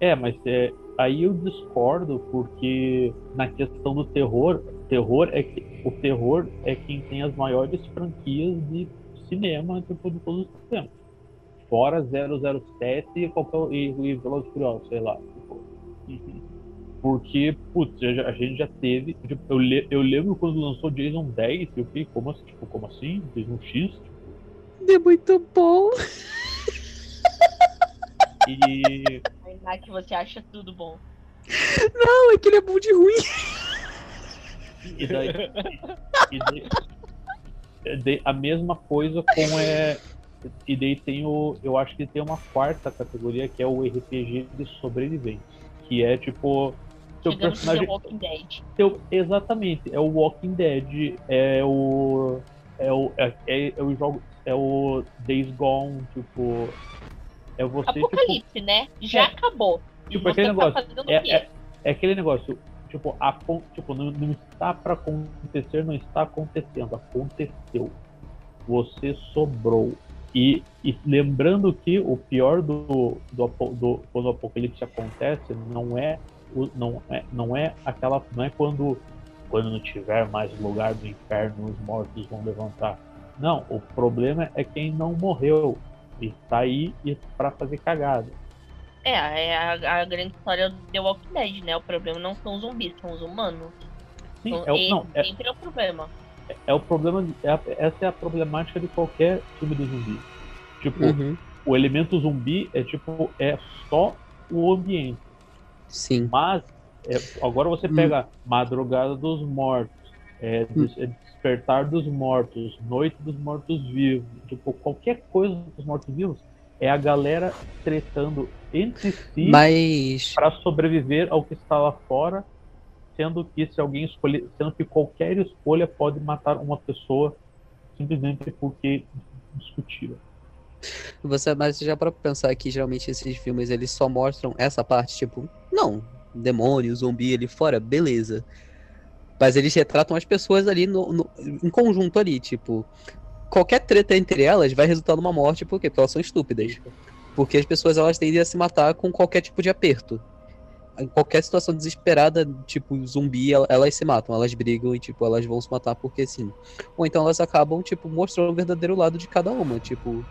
É, mas é, aí eu discordo porque na questão do terror, terror é que o terror é quem tem as maiores franquias de cinema tipo, de todos os tempos. Fora 007 e, qualquer, e, e Velozes Furiosos, sei lá. Tipo. Porque, putz, a gente já teve. Tipo, eu, le, eu lembro quando lançou Jason 10, eu fiquei, como assim? Tipo, como assim? Jason X? É muito bom. E. que você acha tudo bom. Não, é que ele é bom de ruim. E daí, e daí, e daí, a mesma coisa com é. E daí tem o. Eu acho que tem uma quarta categoria que é o RPG de sobreviventes. Que é tipo. Seu personagem. Walking Dead. Seu, exatamente, é o Walking Dead, é o. É o. É, é, é o jogo. É o Days Gone, tipo. É você, tipo, Apocalipse, tipo, né? Já é, acabou. Tipo, aquele tá negócio. É, é, é, aquele negócio. Tipo, a, tipo não, não está para acontecer, não está acontecendo. Aconteceu. Você sobrou. E, e, lembrando que o pior do, do, do, quando o apocalipse acontece não é não é não é aquela não é quando quando não tiver mais lugar do inferno os mortos vão levantar não o problema é quem não morreu e tá aí para fazer cagada. É, é a, a, grande história do The Walking Dead, né? O problema não são os zumbis, são os humanos. Sim, então, é o, não, é, sempre é o problema. É, é o problema, é essa é a problemática de qualquer filme do zumbi. Tipo, uhum. o elemento zumbi é tipo, é só o ambiente. Sim. Mas, é, agora você hum. pega Madrugada dos Mortos, é, hum. Despertar dos Mortos, Noite dos Mortos-Vivos, tipo, qualquer coisa dos mortos-vivos, é a galera tretando entre si Mas... para sobreviver ao que está lá fora, sendo que se alguém escolher, sendo que qualquer escolha pode matar uma pessoa simplesmente porque discutiram. Você, mas já para pensar que geralmente esses filmes eles só mostram essa parte, tipo, não, demônio, zumbi ali fora, beleza. Mas eles retratam as pessoas ali no, no, em conjunto ali, tipo. Qualquer treta entre elas vai resultar numa morte, por quê? Porque elas são estúpidas. Porque as pessoas elas tendem a se matar com qualquer tipo de aperto. Em qualquer situação desesperada, tipo zumbi, elas se matam, elas brigam e tipo, elas vão se matar porque sim. Ou então elas acabam, tipo, mostrando o verdadeiro lado de cada uma. Tipo,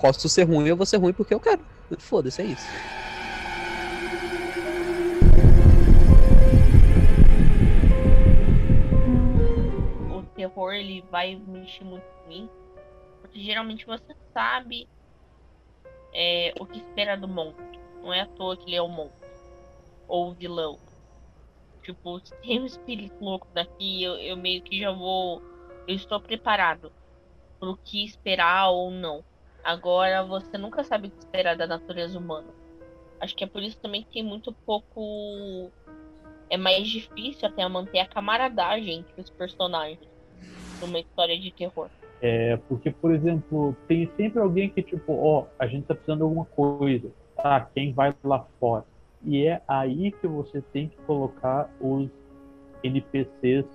posso ser ruim, eu vou ser ruim porque eu quero. Foda-se, é isso. terror ele vai mexer muito com mim. Porque geralmente você sabe é, o que espera do monstro. Não é à toa que ele é o monstro. Ou o vilão. Tipo, se tem um espírito louco daqui, eu, eu meio que já vou. Eu estou preparado pro que esperar ou não. Agora você nunca sabe o que esperar da natureza humana. Acho que é por isso também que tem muito pouco. É mais difícil até manter a camaradagem entre os personagens numa história de terror. É, porque, por exemplo, tem sempre alguém que, tipo, ó, oh, a gente tá precisando de alguma coisa. Tá, quem vai lá fora? E é aí que você tem que colocar os NPCs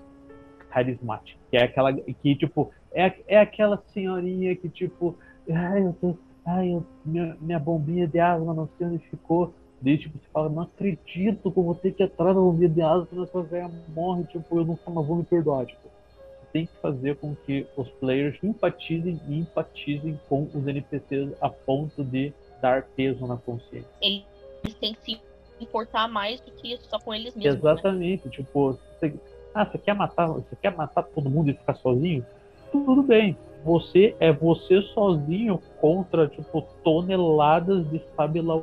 carismáticos. Que é aquela que, tipo, é, é aquela senhorinha que, tipo, ai, eu tô, ai, eu, minha, minha bombinha de asma não sei onde ficou. Daí, tipo, você fala, não acredito que eu vou ter que entrar na bombinha de asma quando essa velha morre, tipo, eu nunca mais vou me perdoar, tipo tem que fazer com que os players empatizem e empatizem com os NPCs a ponto de dar peso na consciência. Eles têm que se importar mais do que só com eles mesmos. Né? Exatamente, né? tipo, você, ah, você quer matar, você quer matar todo mundo e ficar sozinho? Tudo bem. Você é você sozinho contra tipo toneladas de sabe lá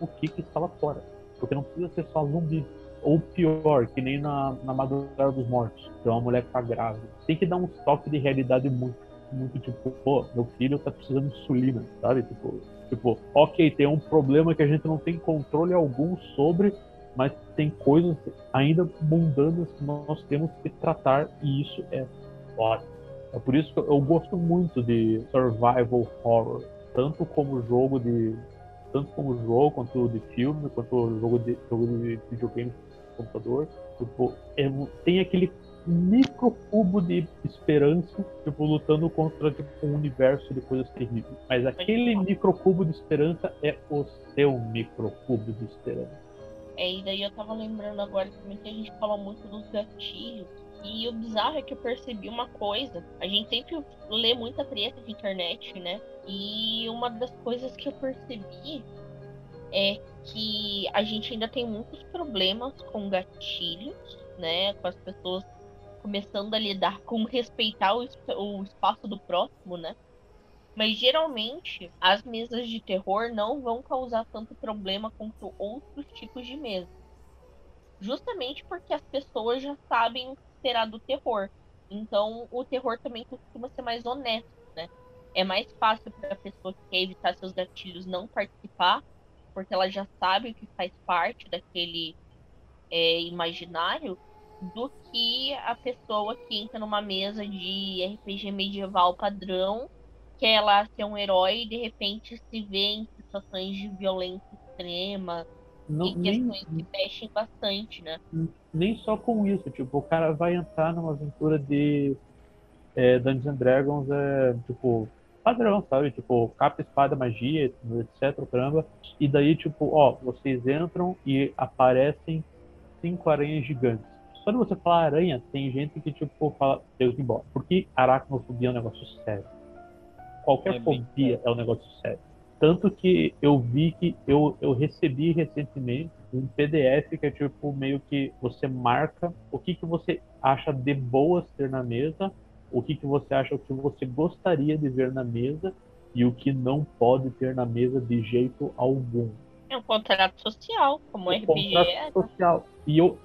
o que que está lá fora. Porque não precisa ser só zumbi. Ou pior, que nem na, na Madrugada dos Mortos. Tem uma mulher que tá grávida. Tem que dar um toque de realidade muito, muito tipo, pô, meu filho tá precisando de insulina, sabe? Tipo, tipo, ok, tem um problema que a gente não tem controle algum sobre, mas tem coisas ainda mundanas que nós temos que tratar e isso é ótimo. É por isso que eu gosto muito de survival horror, tanto como jogo de tanto como jogo quanto de filme, quanto jogo de jogo de videogame computador. Tipo, é, tem aquele micro cubo de esperança, tipo, lutando contra tipo, um universo de coisas terríveis. Mas aquele micro cubo de esperança é o seu micro cubo de esperança. É, e daí eu tava lembrando agora também que a gente fala muito dos gatilhos. E o bizarro é que eu percebi uma coisa. A gente sempre lê muita treta de internet, né? E uma das coisas que eu percebi é que a gente ainda tem muitos problemas com gatilhos, né? Com as pessoas começando a lidar com respeitar o, o espaço do próximo, né? Mas geralmente as mesas de terror não vão causar tanto problema quanto outros tipos de mesa. Justamente porque as pessoas já sabem o que esperar do terror. Então o terror também costuma ser mais honesto, né? É mais fácil para a pessoa que quer evitar seus gatilhos não participar, porque ela já sabe o que faz parte daquele é, imaginário, do que a pessoa que entra numa mesa de RPG medieval padrão quer lá ser um herói e de repente se vê em situações de violência extrema não, e questões nem, que mexem bastante, né? Nem só com isso, tipo, o cara vai entrar numa aventura de é, Dungeons and Dragons, é, tipo, padrão, sabe? Tipo, capa, espada, magia, etc, caramba. E daí, tipo, ó, vocês entram e aparecem cinco aranhas gigantes. Quando você fala aranha, tem gente que, tipo, fala, Deus embora. Porque aracnofobia é um negócio sério qualquer é fobia é um negócio sério. Tanto que eu vi que eu, eu recebi recentemente um PDF que é tipo meio que você marca o que, que você acha de boas ter na mesa, o que, que você acha que você gostaria de ver na mesa e o que não pode ter na mesa de jeito algum. É um contrato social, como um RPG contrato é. social. E eu,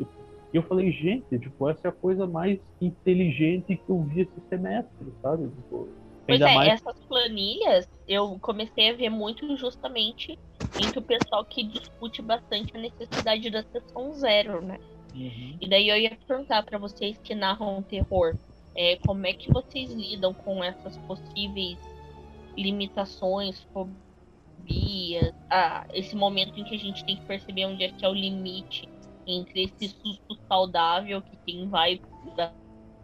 eu falei, gente, tipo, essa é a coisa mais inteligente que eu vi esse semestre, sabe? Tipo, Pois Ainda é, mais... essas planilhas eu comecei a ver muito justamente entre o pessoal que discute bastante a necessidade da sessão zero, né? Uhum. E daí eu ia perguntar para vocês que narram terror, é, como é que vocês lidam com essas possíveis limitações, fobias, ah, esse momento em que a gente tem que perceber onde é que é o limite entre esse susto saudável que quem vai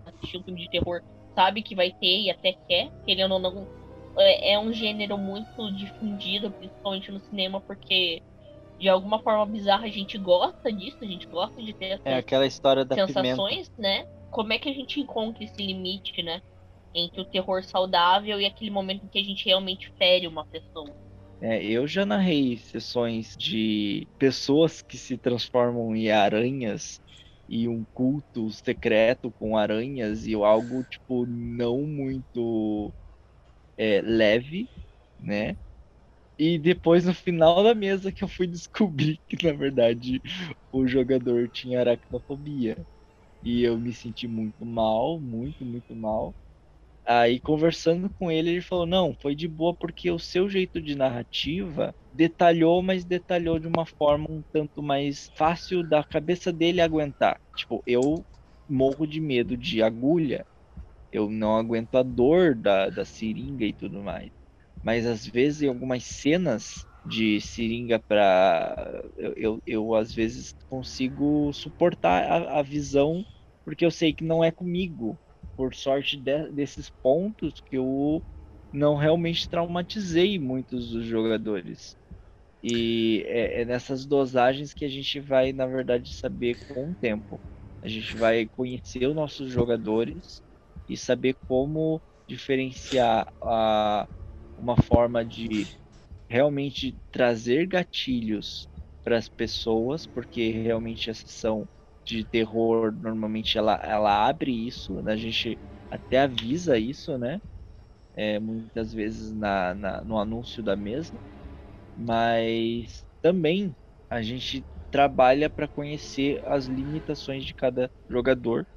assistir um filme de terror sabe que vai ter e até quer, querendo ou não, é, é um gênero muito difundido, principalmente no cinema, porque de alguma forma bizarra a gente gosta disso, a gente gosta de ter essas é aquela história da sensações, pimenta. né? Como é que a gente encontra esse limite, né? Entre o terror saudável e aquele momento em que a gente realmente fere uma pessoa. É, eu já narrei sessões de pessoas que se transformam em aranhas e um culto secreto com aranhas e algo tipo não muito é, leve, né? E depois no final da mesa que eu fui descobrir que na verdade o jogador tinha aracnofobia. E eu me senti muito mal, muito, muito mal. Aí conversando com ele, ele falou: "Não, foi de boa porque o seu jeito de narrativa detalhou, mas detalhou de uma forma um tanto mais fácil da cabeça dele aguentar. Tipo, eu morro de medo de agulha, eu não aguento a dor da, da seringa e tudo mais. Mas às vezes em algumas cenas de seringa para eu, eu, eu, às vezes consigo suportar a, a, visão porque eu sei que não é comigo. Por sorte de, desses pontos que eu não realmente traumatizei muitos dos jogadores. E é, é, nessas dosagens que a gente vai, na verdade, saber com o tempo. A gente vai conhecer os nossos jogadores e saber como diferenciar a, uma forma de realmente trazer gatilhos para as pessoas, porque realmente a sessão de terror normalmente ela, ela abre isso, né? a gente até avisa isso, né? É, muitas vezes na, na, no anúncio da mesa mas também a gente trabalha para conhecer as limitações de cada jogador,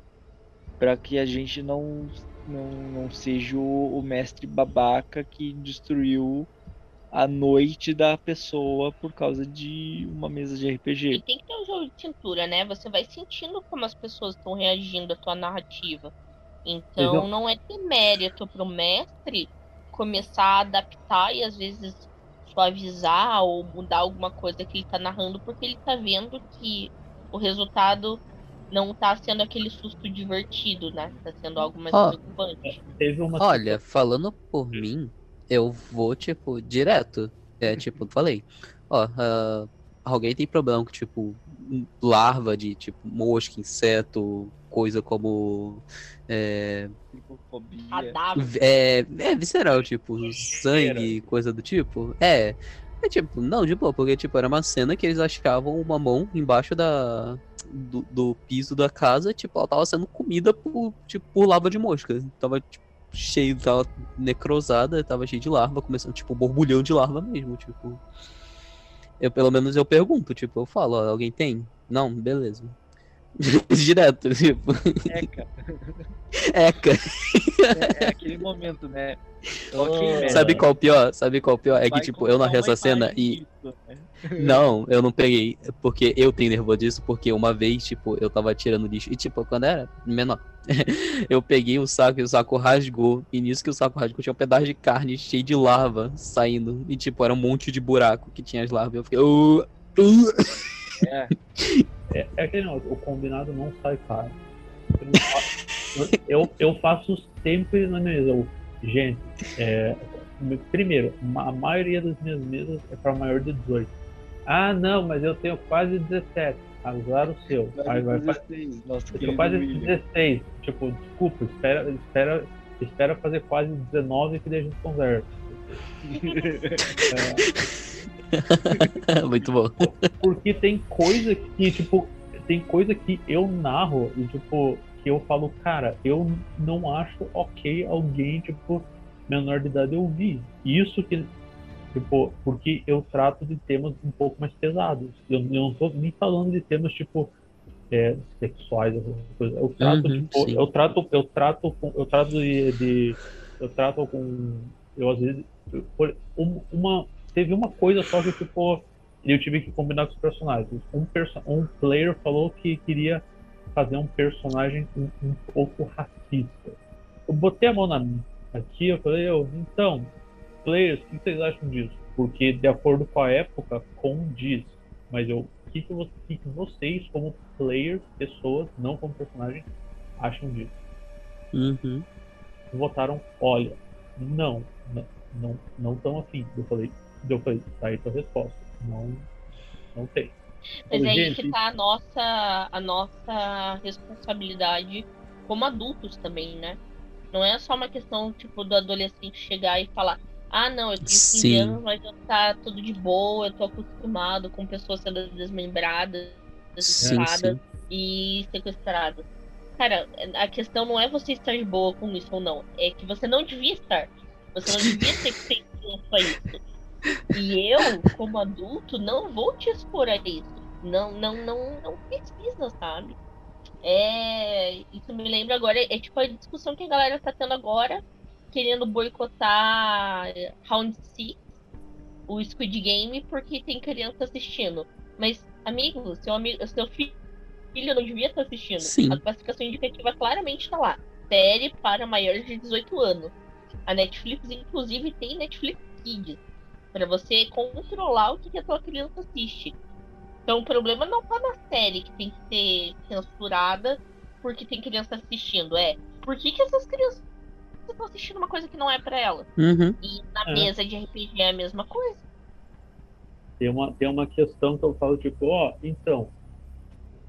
para que a gente não, não, não seja o mestre babaca que destruiu a noite da pessoa por causa de uma mesa de E RPG. tem que ter um jogo de cintura, né? Você vai sentindo como as pessoas estão reagindo à tua narrativa. Então não é demérito pro mestre começar a adaptar e às vezes suavizar ou mudar alguma coisa que ele tá narrando, porque ele tá vendo que o resultado não tá sendo aquele susto divertido, né? Tá sendo algo mais Ó. preocupante. Olha, falando por mim, eu vou, tipo, direto. É, tipo, falei, ó, ah, alguém tem problema com, tipo, larva de, tipo, mosca, inseto, coisa como. É, é, é visceral, tipo, sangue, coisa do tipo. É. É tipo, não, de boa, porque, tipo, era uma cena que eles achavam uma mão embaixo da. Do, do piso da casa, tipo, ela tava sendo comida por, tipo, por larva de mosca. Tava, tipo, cheio, tava necrosada, tava cheio de larva, começando, tipo, borbulhão de larva mesmo, tipo. Eu, pelo menos, eu pergunto, tipo, eu falo, ó, alguém tem? Não, beleza. Direto, tipo, Eca. eca. É, é aquele momento, né? Oh. Sabe qual o pior? Sabe qual o pior? É que, tipo, eu narrei essa cena e. disso, né? Não, eu não peguei. Porque eu tenho nervoso disso, porque uma vez, tipo, eu tava tirando lixo. E, tipo, quando era menor, eu peguei o saco e o saco rasgou. E nisso que o saco rasgou, tinha um pedaço de carne cheio de larva saindo. E, tipo, era um monte de buraco que tinha as larvas. Eu fiquei. "Uh, uh". É, É, é aquele negócio, o combinado não sai caro. Eu não Eu, faço sempre na mesa. Eu, gente, é, primeiro, a maioria das minhas mesas é para maior de 18. Ah, não, mas eu tenho quase 17. Azar o seu. Aí vai fa- 16, nosso eu tenho quase William. 16. Tipo, desculpa, espera, espera, espera fazer quase 19 que daí a gente conversa. É, Muito bom. Porque tem coisa que, tipo, tem coisa que eu narro e, tipo, que eu falo, cara, eu não acho ok alguém, tipo, menor de idade ouvir. Isso que, tipo, porque eu trato de temas um pouco mais pesados. Eu, eu não tô nem falando de temas, tipo, é, sexuais, essas coisas. Eu trato, Uhum, tipo, eu trato, eu trato, com, eu trato de, de- eu trato com, eu às vezes, um- uma, teve uma coisa só que, tipo, eu tive que combinar com os personagens. Um, perso um player falou que queria fazer um personagem um, um pouco racista. Eu botei a mão na aqui, eu falei, eu, então, players, o que vocês acham disso? Porque de acordo com a época, condiz. Mas eu, o que, que, o que que vocês, como players, pessoas, não como personagem, acham disso? Uhum. votaram, olha, não, não, não, não tão afim. Eu falei, eu falei, tá aí tua resposta. Não, não tem. Mas é aí que tá a nossa, a nossa responsabilidade como adultos também, né? Não é só uma questão, tipo, do adolescente chegar e falar, ah, não, eu tenho 15 Sim. anos, mas eu tá tudo de boa, eu tô acostumado com pessoas sendo desmembradas, desmembradas e sequestradas. Cara, a questão não é você estar de boa com isso ou não, é que você não devia estar. Você não devia ter feito a isso. E eu, como adulto, não vou te expor a isso. Não, não, não, não precisa, sabe? É, isso me lembra agora, é tipo a discussão que a galera tá tendo agora, querendo boicotar Round 6, o Squid Game, porque tem criança assistindo. Mas, amigo, seu, amigo, seu filho não devia estar assistindo. Sim. A classificação indicativa claramente tá lá. Série para maiores de 18 anos. A Netflix, inclusive, tem Netflix Kids. Pra você controlar o que a tua criança assiste. Então o problema não tá na série que tem que ser censurada porque tem criança assistindo. É, por que, que essas crianças estão assistindo uma coisa que não é pra ela? Uhum. E na É. mesa de RPG é a mesma coisa. tem uma, tem uma questão que eu falo, tipo, ó, então,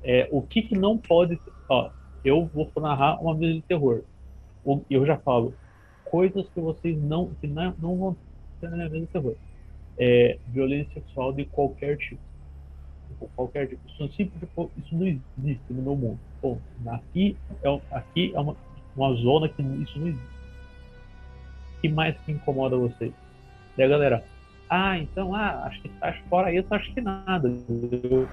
é, o que que não pode, ó, eu vou narrar uma mesa de terror. Eu já falo, coisas que vocês não, que não, não vão ter na mesa de terror. É, violência sexual de qualquer tipo. Tipo, Qualquer tipo. Isso, tipo, isso não existe no meu mundo. Bom, aqui é, aqui é uma, uma zona que isso não existe. Que mais que incomoda vocês? E a galera, ah, então, ah, acho que acho, fora isso, acho que nada. Eu,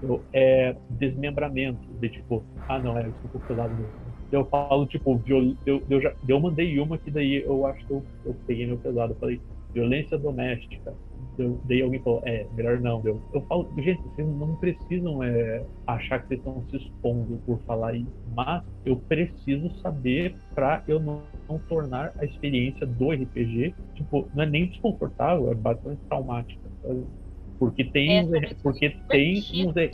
eu, é desmembramento, de tipo, ah, não, é, um pouco pesado mesmo. Eu falo, tipo, viol, eu, eu, já, eu mandei uma que daí eu acho que eu, eu peguei meu pesado. Eu falei, violência doméstica eu, daí alguém falou, é, melhor não. Eu, eu falo, gente, vocês não precisam é, achar que vocês estão se expondo por falar isso, mas eu preciso saber para eu não, não, tornar a experiência do RPG, tipo, não é nem desconfortável, é bastante traumática. Sabe? Porque tem, é, uns, porque tem uns, né?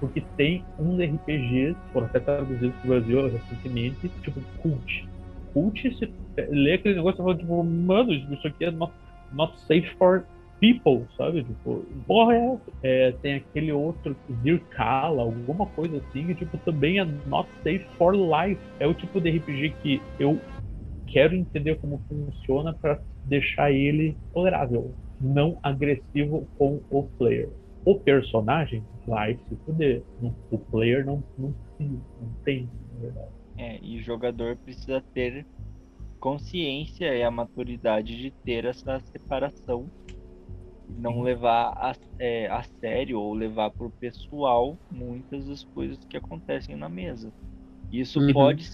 porque tem uns RPGs, foram até traduzidos para o Brasil recentemente, tipo, cult. Cult, você lê aquele negócio e fala, tipo, mano, isso aqui é not, not safe for People, sabe? Tipo, porra, é, é, tem aquele outro, Zirkala, alguma coisa assim, que tipo, também é not safe for life. É o tipo de RPG que eu quero entender como funciona para deixar ele tolerável, não agressivo com o player. O personagem vai se fuder. O player não, não, não tem, na verdade. É, e o jogador precisa ter consciência e a maturidade de ter essa separação não levar a, é, a sério ou levar pro pessoal muitas das coisas que acontecem na mesa. Isso uhum. pode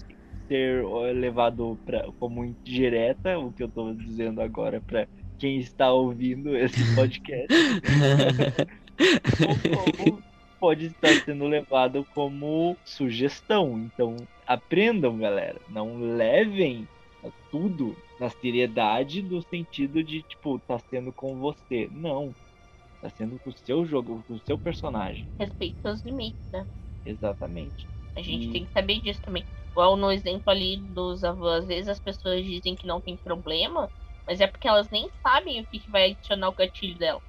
ser levado pra, como indireta, o que eu estou dizendo agora para quem está ouvindo esse podcast. ou pode estar sendo levado como sugestão. Então, aprendam, galera. Não levem tudo na seriedade do sentido de, tipo, tá sendo com você. Não. Tá sendo com o seu jogo, com o seu personagem. Respeito seus limites, né? Exatamente. A gente e... tem que saber disso também. Igual no exemplo ali dos avós, às vezes as pessoas dizem que não tem problema, mas é porque elas nem sabem o que, que vai adicionar o gatilho dela.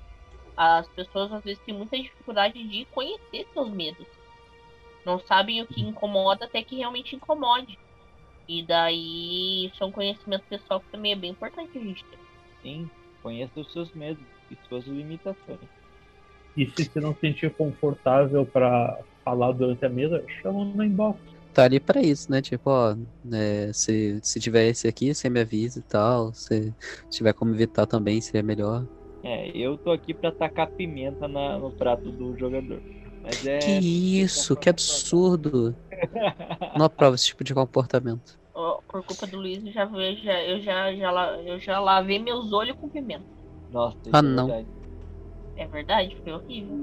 As pessoas às vezes têm muita dificuldade de conhecer seus medos. Não sabem o que incomoda até que realmente incomode. E daí isso é um conhecimento pessoal que também é bem importante a gente ter. Sim, conheça os seus medos e suas limitações. E se você não se sentir confortável para falar durante a mesa, chama no inbox. Tá ali pra isso, né? Tipo, ó, é, se, se tiver esse aqui, você me avisa e tal. Se, se tiver como evitar também, seria melhor. É, eu tô aqui pra tacar pimenta na, no prato do jogador. Mas é. Que isso, que absurdo. Não aprovo esse tipo de comportamento. Por culpa do Luiz, eu já, já, eu já, já, eu já lavei meus olhos com pimenta. Nossa, ah, é não. Verdade. É verdade, foi horrível.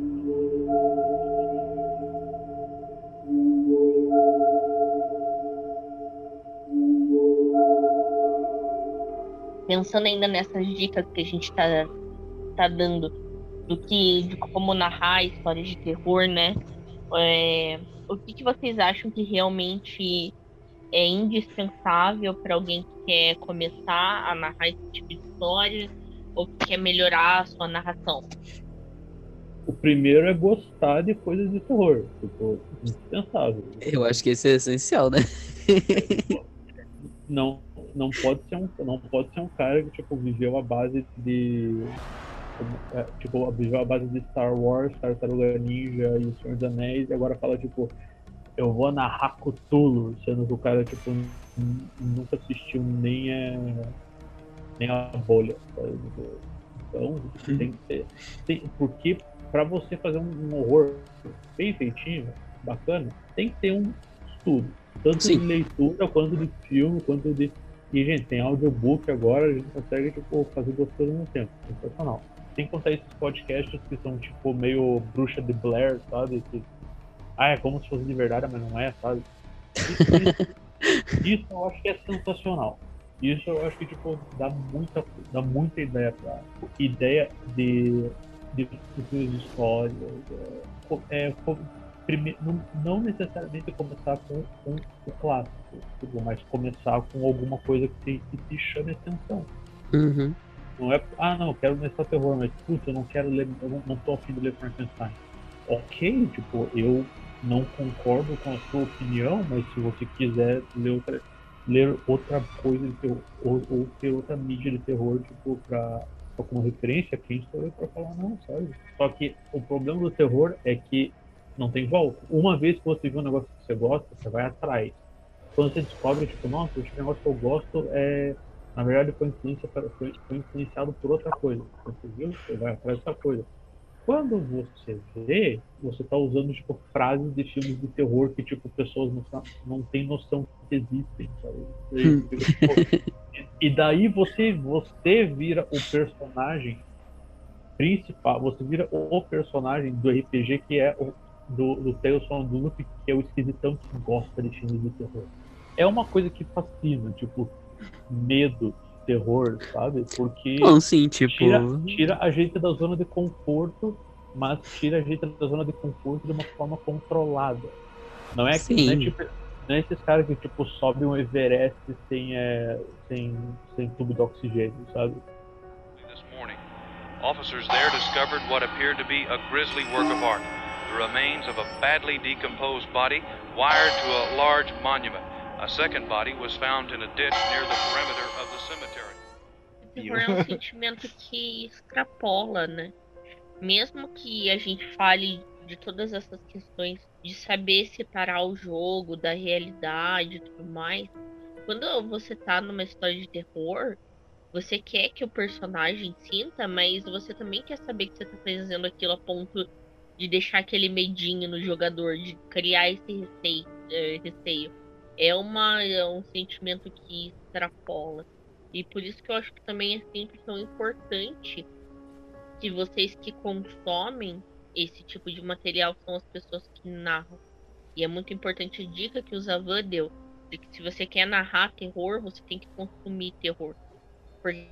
Pensando ainda nessas dicas que a gente tá, tá dando do que de como narrar histórias de terror, né? É, o que, que vocês acham que realmente é indispensável para alguém que quer começar a narrar esse tipo de história ou que quer melhorar a sua narração? O primeiro é gostar de coisas de terror, tipo, indispensável. Eu acho que esse é essencial, né? não, não pode ser um, não pode ser um cara que tipo viveu a base de é, tipo, a base de Star Wars, Tartaruga Ninja e o Senhor dos Anéis, e agora fala, tipo, eu vou narrar Cthulhu, sendo que o cara, tipo, nunca assistiu nem a, nem a bolha. Sabe? Então, tem que ter. Tem, porque para você fazer um, horror bem feitinho, bacana, tem que ter um estudo. Tanto Sim. de leitura, quanto de filme, quanto de. E, gente, tem audiobook agora, a gente consegue, tipo, fazer duas coisas ao mesmo tempo. Sensacional sem contar esses podcasts que são tipo meio bruxa de Blair, sabe? Que, ah, é como se fosse de verdade, mas não é, sabe? Isso, isso, eu acho que é sensacional. Isso eu acho que tipo dá muita, dá muita ideia pra ideia de de futuras histórias. É, é, prime, não, não, necessariamente começar com, com o clássico, tipo, mas começar com alguma coisa que te, que te chame atenção. Uhum. Não é, ah, não, eu quero ler só terror, mas, putz, eu não quero ler, eu não, tô afim de ler Frankenstein. Ok, tipo, eu não concordo com a sua opinião, mas se você quiser ler outra, ler outra coisa de terror, ou, ou ter outra mídia de terror, tipo, pra, pra como referência, quem estou eu pra falar não, sabe? Só que o problema do terror é que não tem volta. Uma vez que você viu um negócio que você gosta, você vai atrás. Quando você descobre, tipo, nossa, esse negócio que eu gosto é Na verdade, foi, foi, foi influenciado por outra coisa. Você viu? Você vai atrás dessa coisa. Quando você vê, você tá usando tipo, frases de filmes de terror que tipo, pessoas não, não têm noção que existem. E, e daí você, você vira o personagem principal, você vira o personagem do RPG que é o do, do Tales from the Loop, que é o esquisitão que gosta de filmes de terror. É uma coisa que fascina, tipo, medo, terror, sabe? Porque Não, sim, tipo... tira, tira a gente da zona de conforto, mas tira a gente da zona de conforto de uma forma controlada. Não é que Sim. não é, tipo, não é esses caras que tipo sobem um Everest sem, é, sem, sem tubo de oxigênio, sabe? This morning, officers there discovered what appeared to be a grisly work of art the remains of a badly decomposed body wired to a large monument. A second body was found in a ditch near the perimeter of the cemetery. Terror é um sentimento que extrapola, né? Mesmo que a gente fale de todas essas questões de saber separar o jogo da realidade e tudo mais, quando você tá numa história de terror, você quer que o personagem sinta, mas você também quer saber que você tá fazendo aquilo a ponto de deixar aquele medinho no jogador, de criar esse receio. eh, receio. É, uma, é um sentimento que extrapola. E por isso que eu acho que também é sempre tão importante que vocês que consomem esse tipo de material são as pessoas que narram. E é muito importante a dica que o Zavan deu. De que se você quer narrar terror, você tem que consumir terror. Porque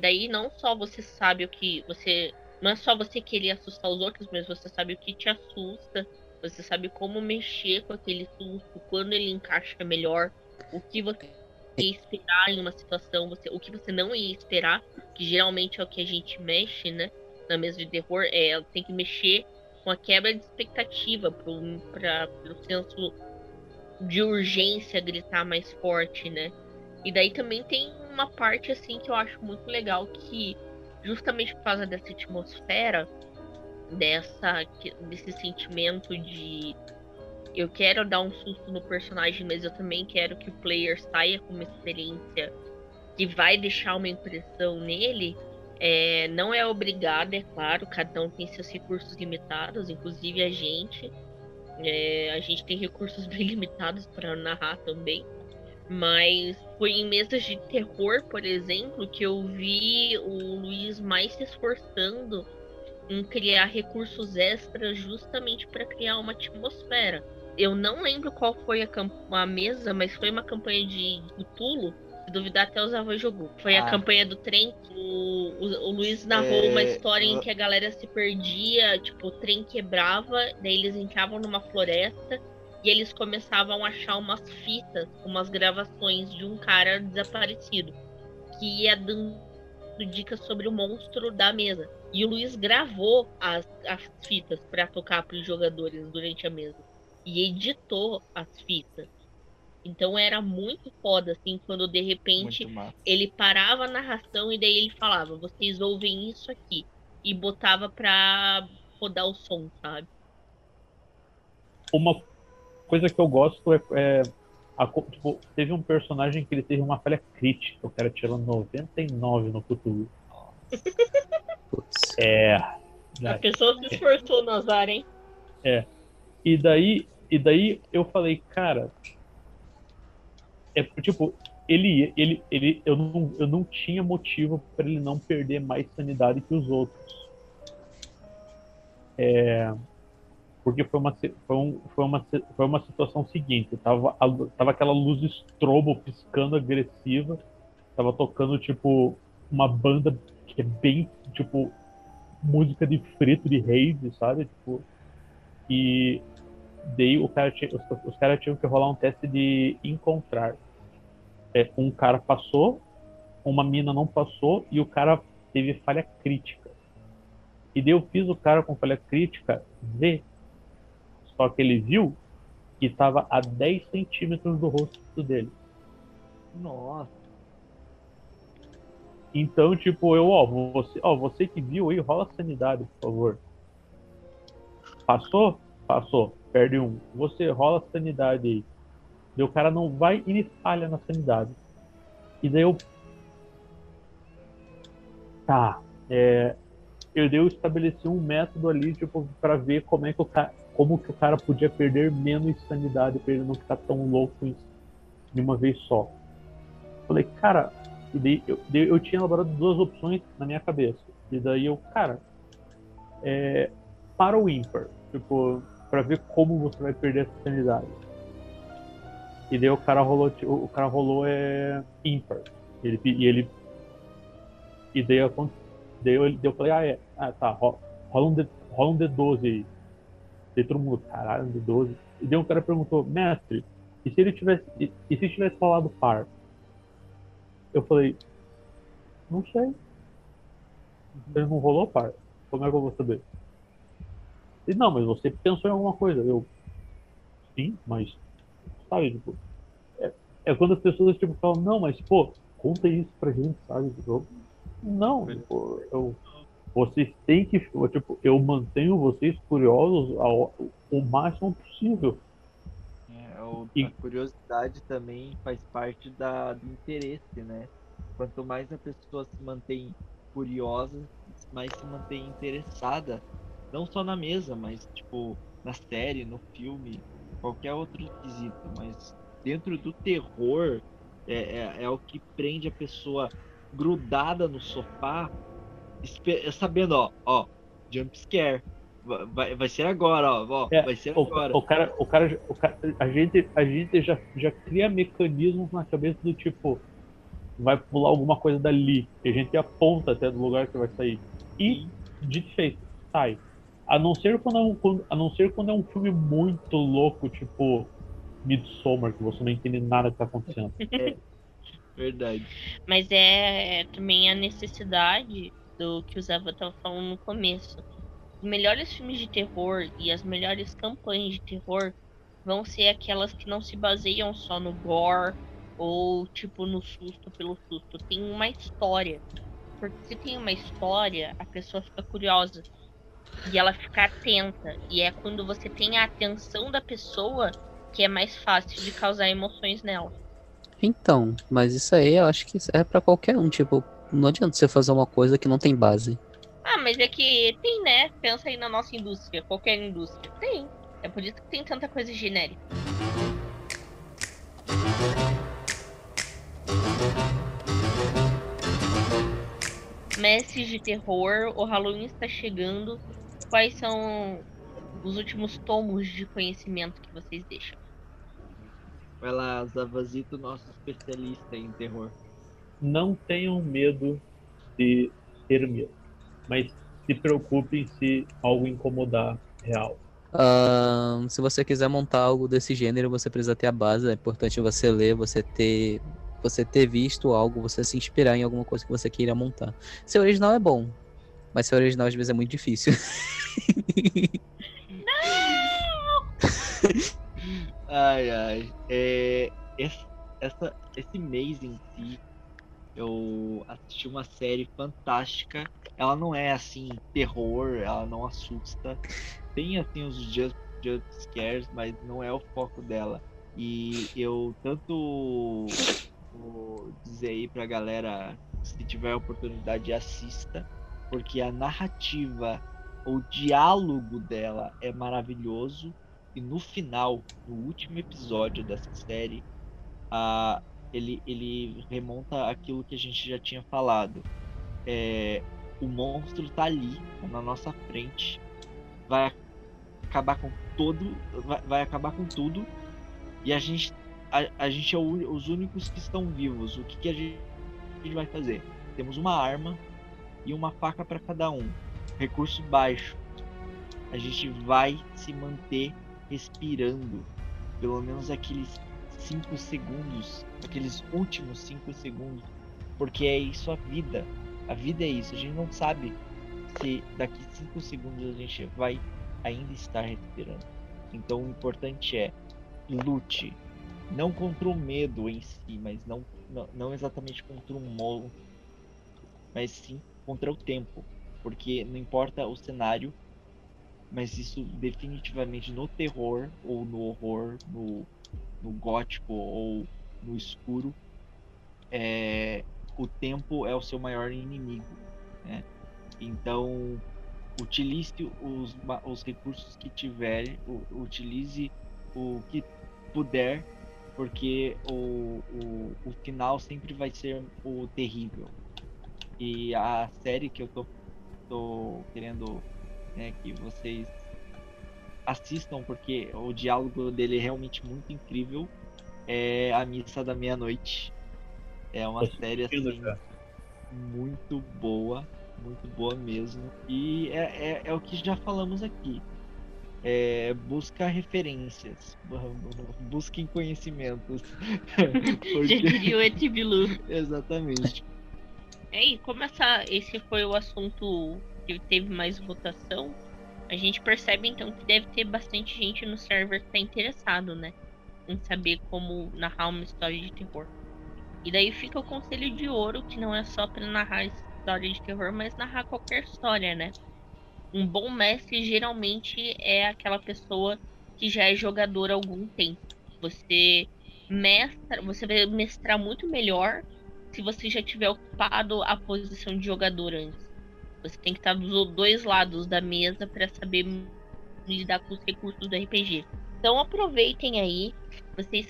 daí não só você sabe o que você. Não é só você querer assustar os outros, mas você sabe o que te assusta. Você sabe como mexer com aquele susto, quando ele encaixa melhor, o que você esperar em uma situação, você, o que você não ia esperar, que geralmente é o que a gente mexe, né? Na mesa de terror, é tem que mexer com a quebra de expectativa para o senso de urgência gritar mais forte, né? E daí também tem uma parte assim que eu acho muito legal que justamente por causa dessa atmosfera, dessa desse sentimento de eu quero dar um susto no personagem, mas eu também quero que o player saia com uma experiência que vai deixar uma impressão nele. É, não é obrigado, é claro, cada um tem seus recursos limitados, inclusive a gente. É, a gente tem recursos bem limitados para narrar também. Mas foi em mesas de terror, por exemplo, que eu vi o Luiz mais se esforçando em criar recursos extras justamente para criar uma atmosfera. Eu não lembro qual foi a, a, mesa, mas foi uma campanha de Cthulhu. Se duvidar, até os avós jogou. Foi ah. a campanha do trem. O, o, o Luiz narrou é... uma história em que a galera se perdia, tipo, o trem quebrava, daí eles entravam numa floresta e eles começavam a achar umas fitas, umas gravações de um cara desaparecido, que ia dando dicas sobre o monstro da mesa. E o Luiz gravou as, as fitas para tocar para os jogadores durante a mesa. E editou as fitas. Então era muito foda, assim, quando de repente ele parava a narração e daí ele falava, vocês ouvem isso aqui. E botava pra rodar o som, sabe? Uma coisa que eu gosto é. é a, tipo, teve um personagem que ele teve uma falha crítica. O cara tirou 99 no futuro. é. A pessoa se esforçou no azar, hein? É. E daí, e daí eu falei, cara. É tipo, ele, ele, ele, eu não, eu não tinha motivo para ele não perder mais sanidade que os outros. É, porque foi uma, foi, um, foi, uma, foi uma situação seguinte, tava, tava aquela luz estrobo piscando agressiva, tava tocando tipo uma banda que é bem tipo música de frito de rave, sabe? Tipo, e daí o cara tinha, os, os caras tinham que rolar um teste de encontrar. É, um cara passou, uma mina não passou e o cara teve falha crítica. E daí eu fiz o cara com falha crítica ver só que ele viu que estava a 10 centímetros do rosto dele. Nossa. Então, tipo, eu, ó, você, ó, você que viu aí, rola sanidade, por favor. Passou? Passou. Perde um. Você rola sanidade aí. E o cara não vai e falha na sanidade. E daí eu tá, é, eu deu estabeleci um método ali, tipo, para ver como é que o cara, como que o cara podia perder menos sanidade para ele não ficar tão louco de uma vez só. Falei, cara, e daí eu, daí eu tinha elaborado duas opções na minha cabeça. E daí eu, cara, é, para o ímpar, tipo, para ver como você vai perder essa sanidade. E daí o cara rolou, o cara rolou é ímpar. Ele, e ele e daí eu, daí eu, daí eu falei, ah, é, ah, tá, rola, um, D, rola um D12 aí. Daí todo mundo, caralho, um D12. E daí o cara perguntou, mestre, e se ele tivesse, e, e se tivesse falado par? Eu falei, não sei. Ele não rolou par. Como é que eu vou saber? E não, mas você pensou em alguma coisa. Eu, sim, mas, sabe, tipo, é, é quando as pessoas, tipo, falam, não, mas, pô, conta isso pra gente, sabe? Tipo, não, tipo, eu, vocês têm que, tipo, eu mantenho vocês curiosos ao, o máximo possível. É, o, e... A curiosidade também faz parte da, do interesse, né? Quanto mais a pessoa se mantém curiosa, mais se mantém interessada não só na mesa, mas tipo na série, no filme, qualquer outro quesito. Mas dentro do terror é, é, é o que prende a pessoa grudada no sofá, sabendo, ó, ó, jump scare. Vai, vai ser agora, ó, ó é, vai ser o, agora. O cara, o cara, o cara, a gente, a gente já, já cria mecanismos na cabeça do tipo, vai pular alguma coisa dali, e a gente aponta até do lugar que vai sair. E, dito feito, sai. A não ser quando é um, a não ser quando é um filme muito louco, tipo Midsommar, que você não entende nada que tá acontecendo. É, verdade. Mas é, também a necessidade do que o Zava estava falando no começo. Melhores filmes de terror e as melhores campanhas de terror vão ser aquelas que não se baseiam só no gore ou tipo no susto pelo susto. Tem uma história. Porque se tem uma história, a pessoa fica curiosa e ela fica atenta. E é quando você tem a atenção da pessoa que é mais fácil de causar emoções nela. Então, mas isso aí eu acho que é para qualquer um, tipo, não adianta você fazer uma coisa que não tem base. Ah, mas é que tem, né? Pensa aí na nossa indústria, qualquer indústria. Tem. É por isso que tem tanta coisa genérica. Mestres de terror, o Halloween está chegando quais são os últimos tomos de conhecimento que vocês deixam? Vai lá, Zavazito, nosso especialista em terror. Não tenham medo de ter medo, mas se preocupem se algo incomodar real. Uh, se você quiser montar algo desse gênero, você precisa ter a base. É importante você ler, você ter, você ter visto algo, você se inspirar em alguma coisa que você queira montar. Seu original é bom, mas ser original às vezes é muito difícil. ai, ai. É, esse, essa, esse mês em si, eu assisti uma série fantástica. Ela não é assim, terror, ela não assusta. Tem assim os jump, jump scares, mas não é o foco dela. E eu tanto vou dizer aí pra galera, se tiver oportunidade, assista porque a narrativa, o diálogo dela é maravilhoso e no final, no último episódio dessa série, a, ele, ele remonta aquilo que a gente já tinha falado. É, o monstro tá ali, tá na nossa frente, vai acabar com todo, vai, vai acabar com tudo e a gente a, a gente é o, os únicos que estão vivos. O que, que a, gente, a gente vai fazer? Temos uma arma, e uma faca para cada um. Recurso baixo. A gente vai se manter respirando pelo menos aqueles 5 segundos, aqueles últimos 5 segundos, porque é isso a vida. A vida é isso. A gente não sabe se daqui 5 segundos a gente vai ainda estar respirando. Então o importante é lute, não contra o medo em si, mas não, não, não exatamente contra o monstro, mas sim contra o tempo, porque não importa o cenário, mas isso definitivamente no terror ou no horror, no, no gótico ou no escuro, é, o tempo é o seu maior inimigo. né? Então, utilize os, os recursos que tiver, utilize o que puder, porque o, o, o final sempre vai ser o terrível. E a série que eu tô, tô querendo né, que vocês assistam, porque o diálogo dele é realmente muito incrível, é A Missa da Meia-Noite. É uma Tô série assim, já. muito boa, muito boa mesmo. E é, é, é o que já falamos aqui. É, busca referências, bu- busquem conhecimentos. Já Porque- diria o Etibilu. Exatamente. É, e como essa, esse foi o assunto que teve mais votação, a gente percebe então que deve ter bastante gente no server que tá interessado, né? Em saber como narrar uma história de terror. E daí fica o conselho de ouro, que não é só pra narrar história de terror, mas narrar qualquer história, né? Um bom mestre geralmente é aquela pessoa que já é jogador há algum tempo. Você mestra, você vai mestrar muito melhor se você já tiver ocupado a posição de jogador antes. Você tem que estar dos dois lados da mesa para saber lidar com os recursos do RPG. Então aproveitem aí. Vocês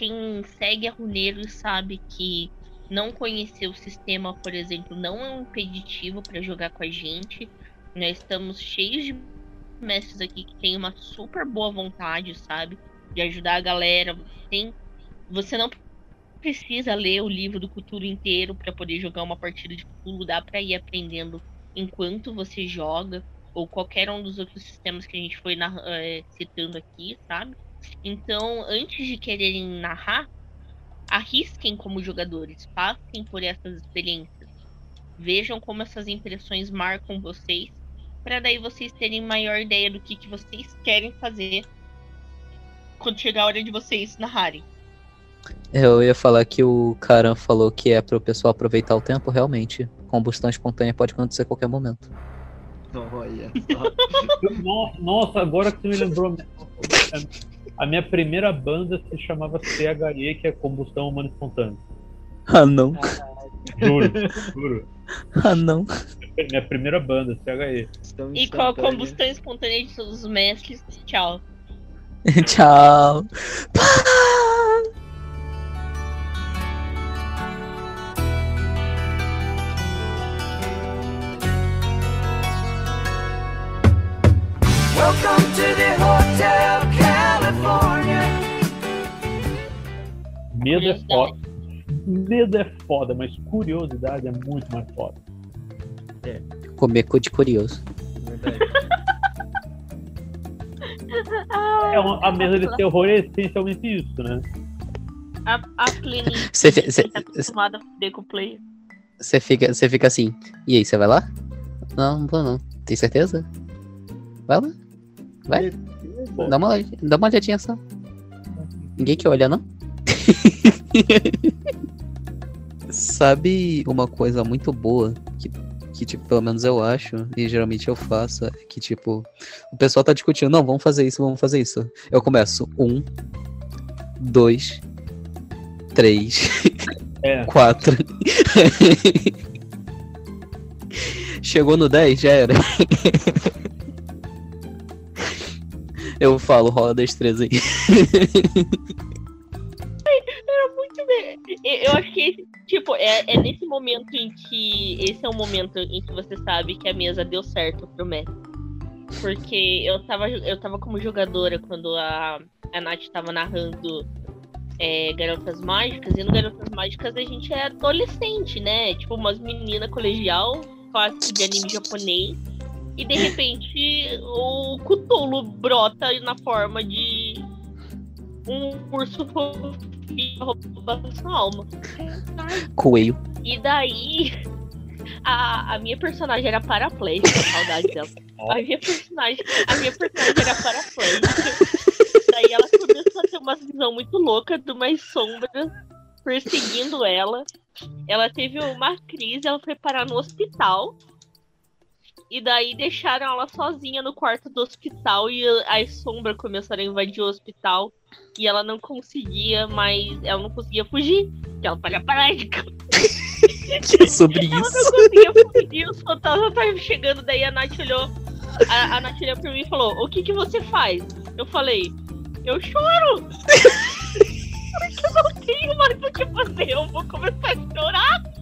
quem segue a Runeiro sabe que não conhecer o sistema, por exemplo, não é um impeditivo para jogar com a gente. Nós estamos cheios de mestres aqui que têm uma super boa vontade, sabe? De ajudar a galera. Tem... Você não precisa ler o livro do Cthulhu inteiro para poder jogar uma partida de Cthulhu. Dá para ir aprendendo enquanto você joga. Ou qualquer um dos outros sistemas que a gente foi narra- eh, citando aqui, sabe? Então, antes de quererem narrar, arrisquem como jogadores. Passem por essas experiências. Vejam como essas impressões marcam vocês. Para daí vocês terem maior ideia do que, que vocês querem fazer quando chegar a hora de vocês narrarem. Eu ia falar que o Karan falou que é pro pessoal aproveitar o tempo, realmente. Combustão espontânea pode acontecer a qualquer momento. Olha só. Nossa, nossa, agora que você me lembrou. A minha primeira banda se chamava CHE, que é Combustão Humana Espontânea. Ah não, Juro, juro. ah não. Minha primeira banda, CHE. E com a combustão espontânea de todos os mestres, tchau. Tchau. Welcome to the Hotel Medo é foda. Medo é foda, mas curiosidade é muito mais foda. Comer cu de curioso. Verdade. É uma- a mesa de terror é essencialmente isso, né? A, a Cê cê- tá acostumada a fuder com o player. Você fica, você fica assim. E aí, você vai lá? Não, não vou não. Tem certeza? Vai lá. Vai. Dá uma, olhadinha- dá uma olhadinha só. Ninguém quer olhar, não? Sabe uma coisa muito boa que, que, tipo, pelo menos eu acho, e geralmente eu faço, é que, tipo, o pessoal tá discutindo, não, vamos fazer isso, vamos fazer isso. Eu começo, um, dois, três, É. quatro. Chegou no 10, já era. Eu falo, rola destreza aí. Muito bem. Eu acho que tipo, é, é nesse momento em que. Esse é o momento em que você sabe que a mesa deu certo pro mestre. Porque eu tava, eu tava como jogadora quando a, a Nath tava narrando é, Garotas Mágicas, e no Garotas Mágicas a gente é adolescente, né? Tipo, umas meninas colegial, clássico de anime japonês. E de repente o Cthulhu brota na forma de um urso roubando sua alma. Coelho. E daí a, a minha personagem era paraplégica, saudade dela. A minha personagem, a minha personagem era paraplégica. Daí ela começou a ter uma visão muito louca de umas sombras perseguindo ela. Ela teve uma crise, ela foi parar no hospital. E daí deixaram ela sozinha no quarto do hospital e as sombras começaram a invadir o hospital. E ela não conseguia mais. Ela não conseguia fugir. Que ela falha parádica. que é sobre ela isso? Ela não conseguia fugir, os fantasmas estavam chegando. Daí a Nath olhou. A, a Nath olhou pra mim e falou: O que, que você faz? Eu falei: Eu choro! Porque eu não tenho mais o que fazer. Eu vou começar a chorar.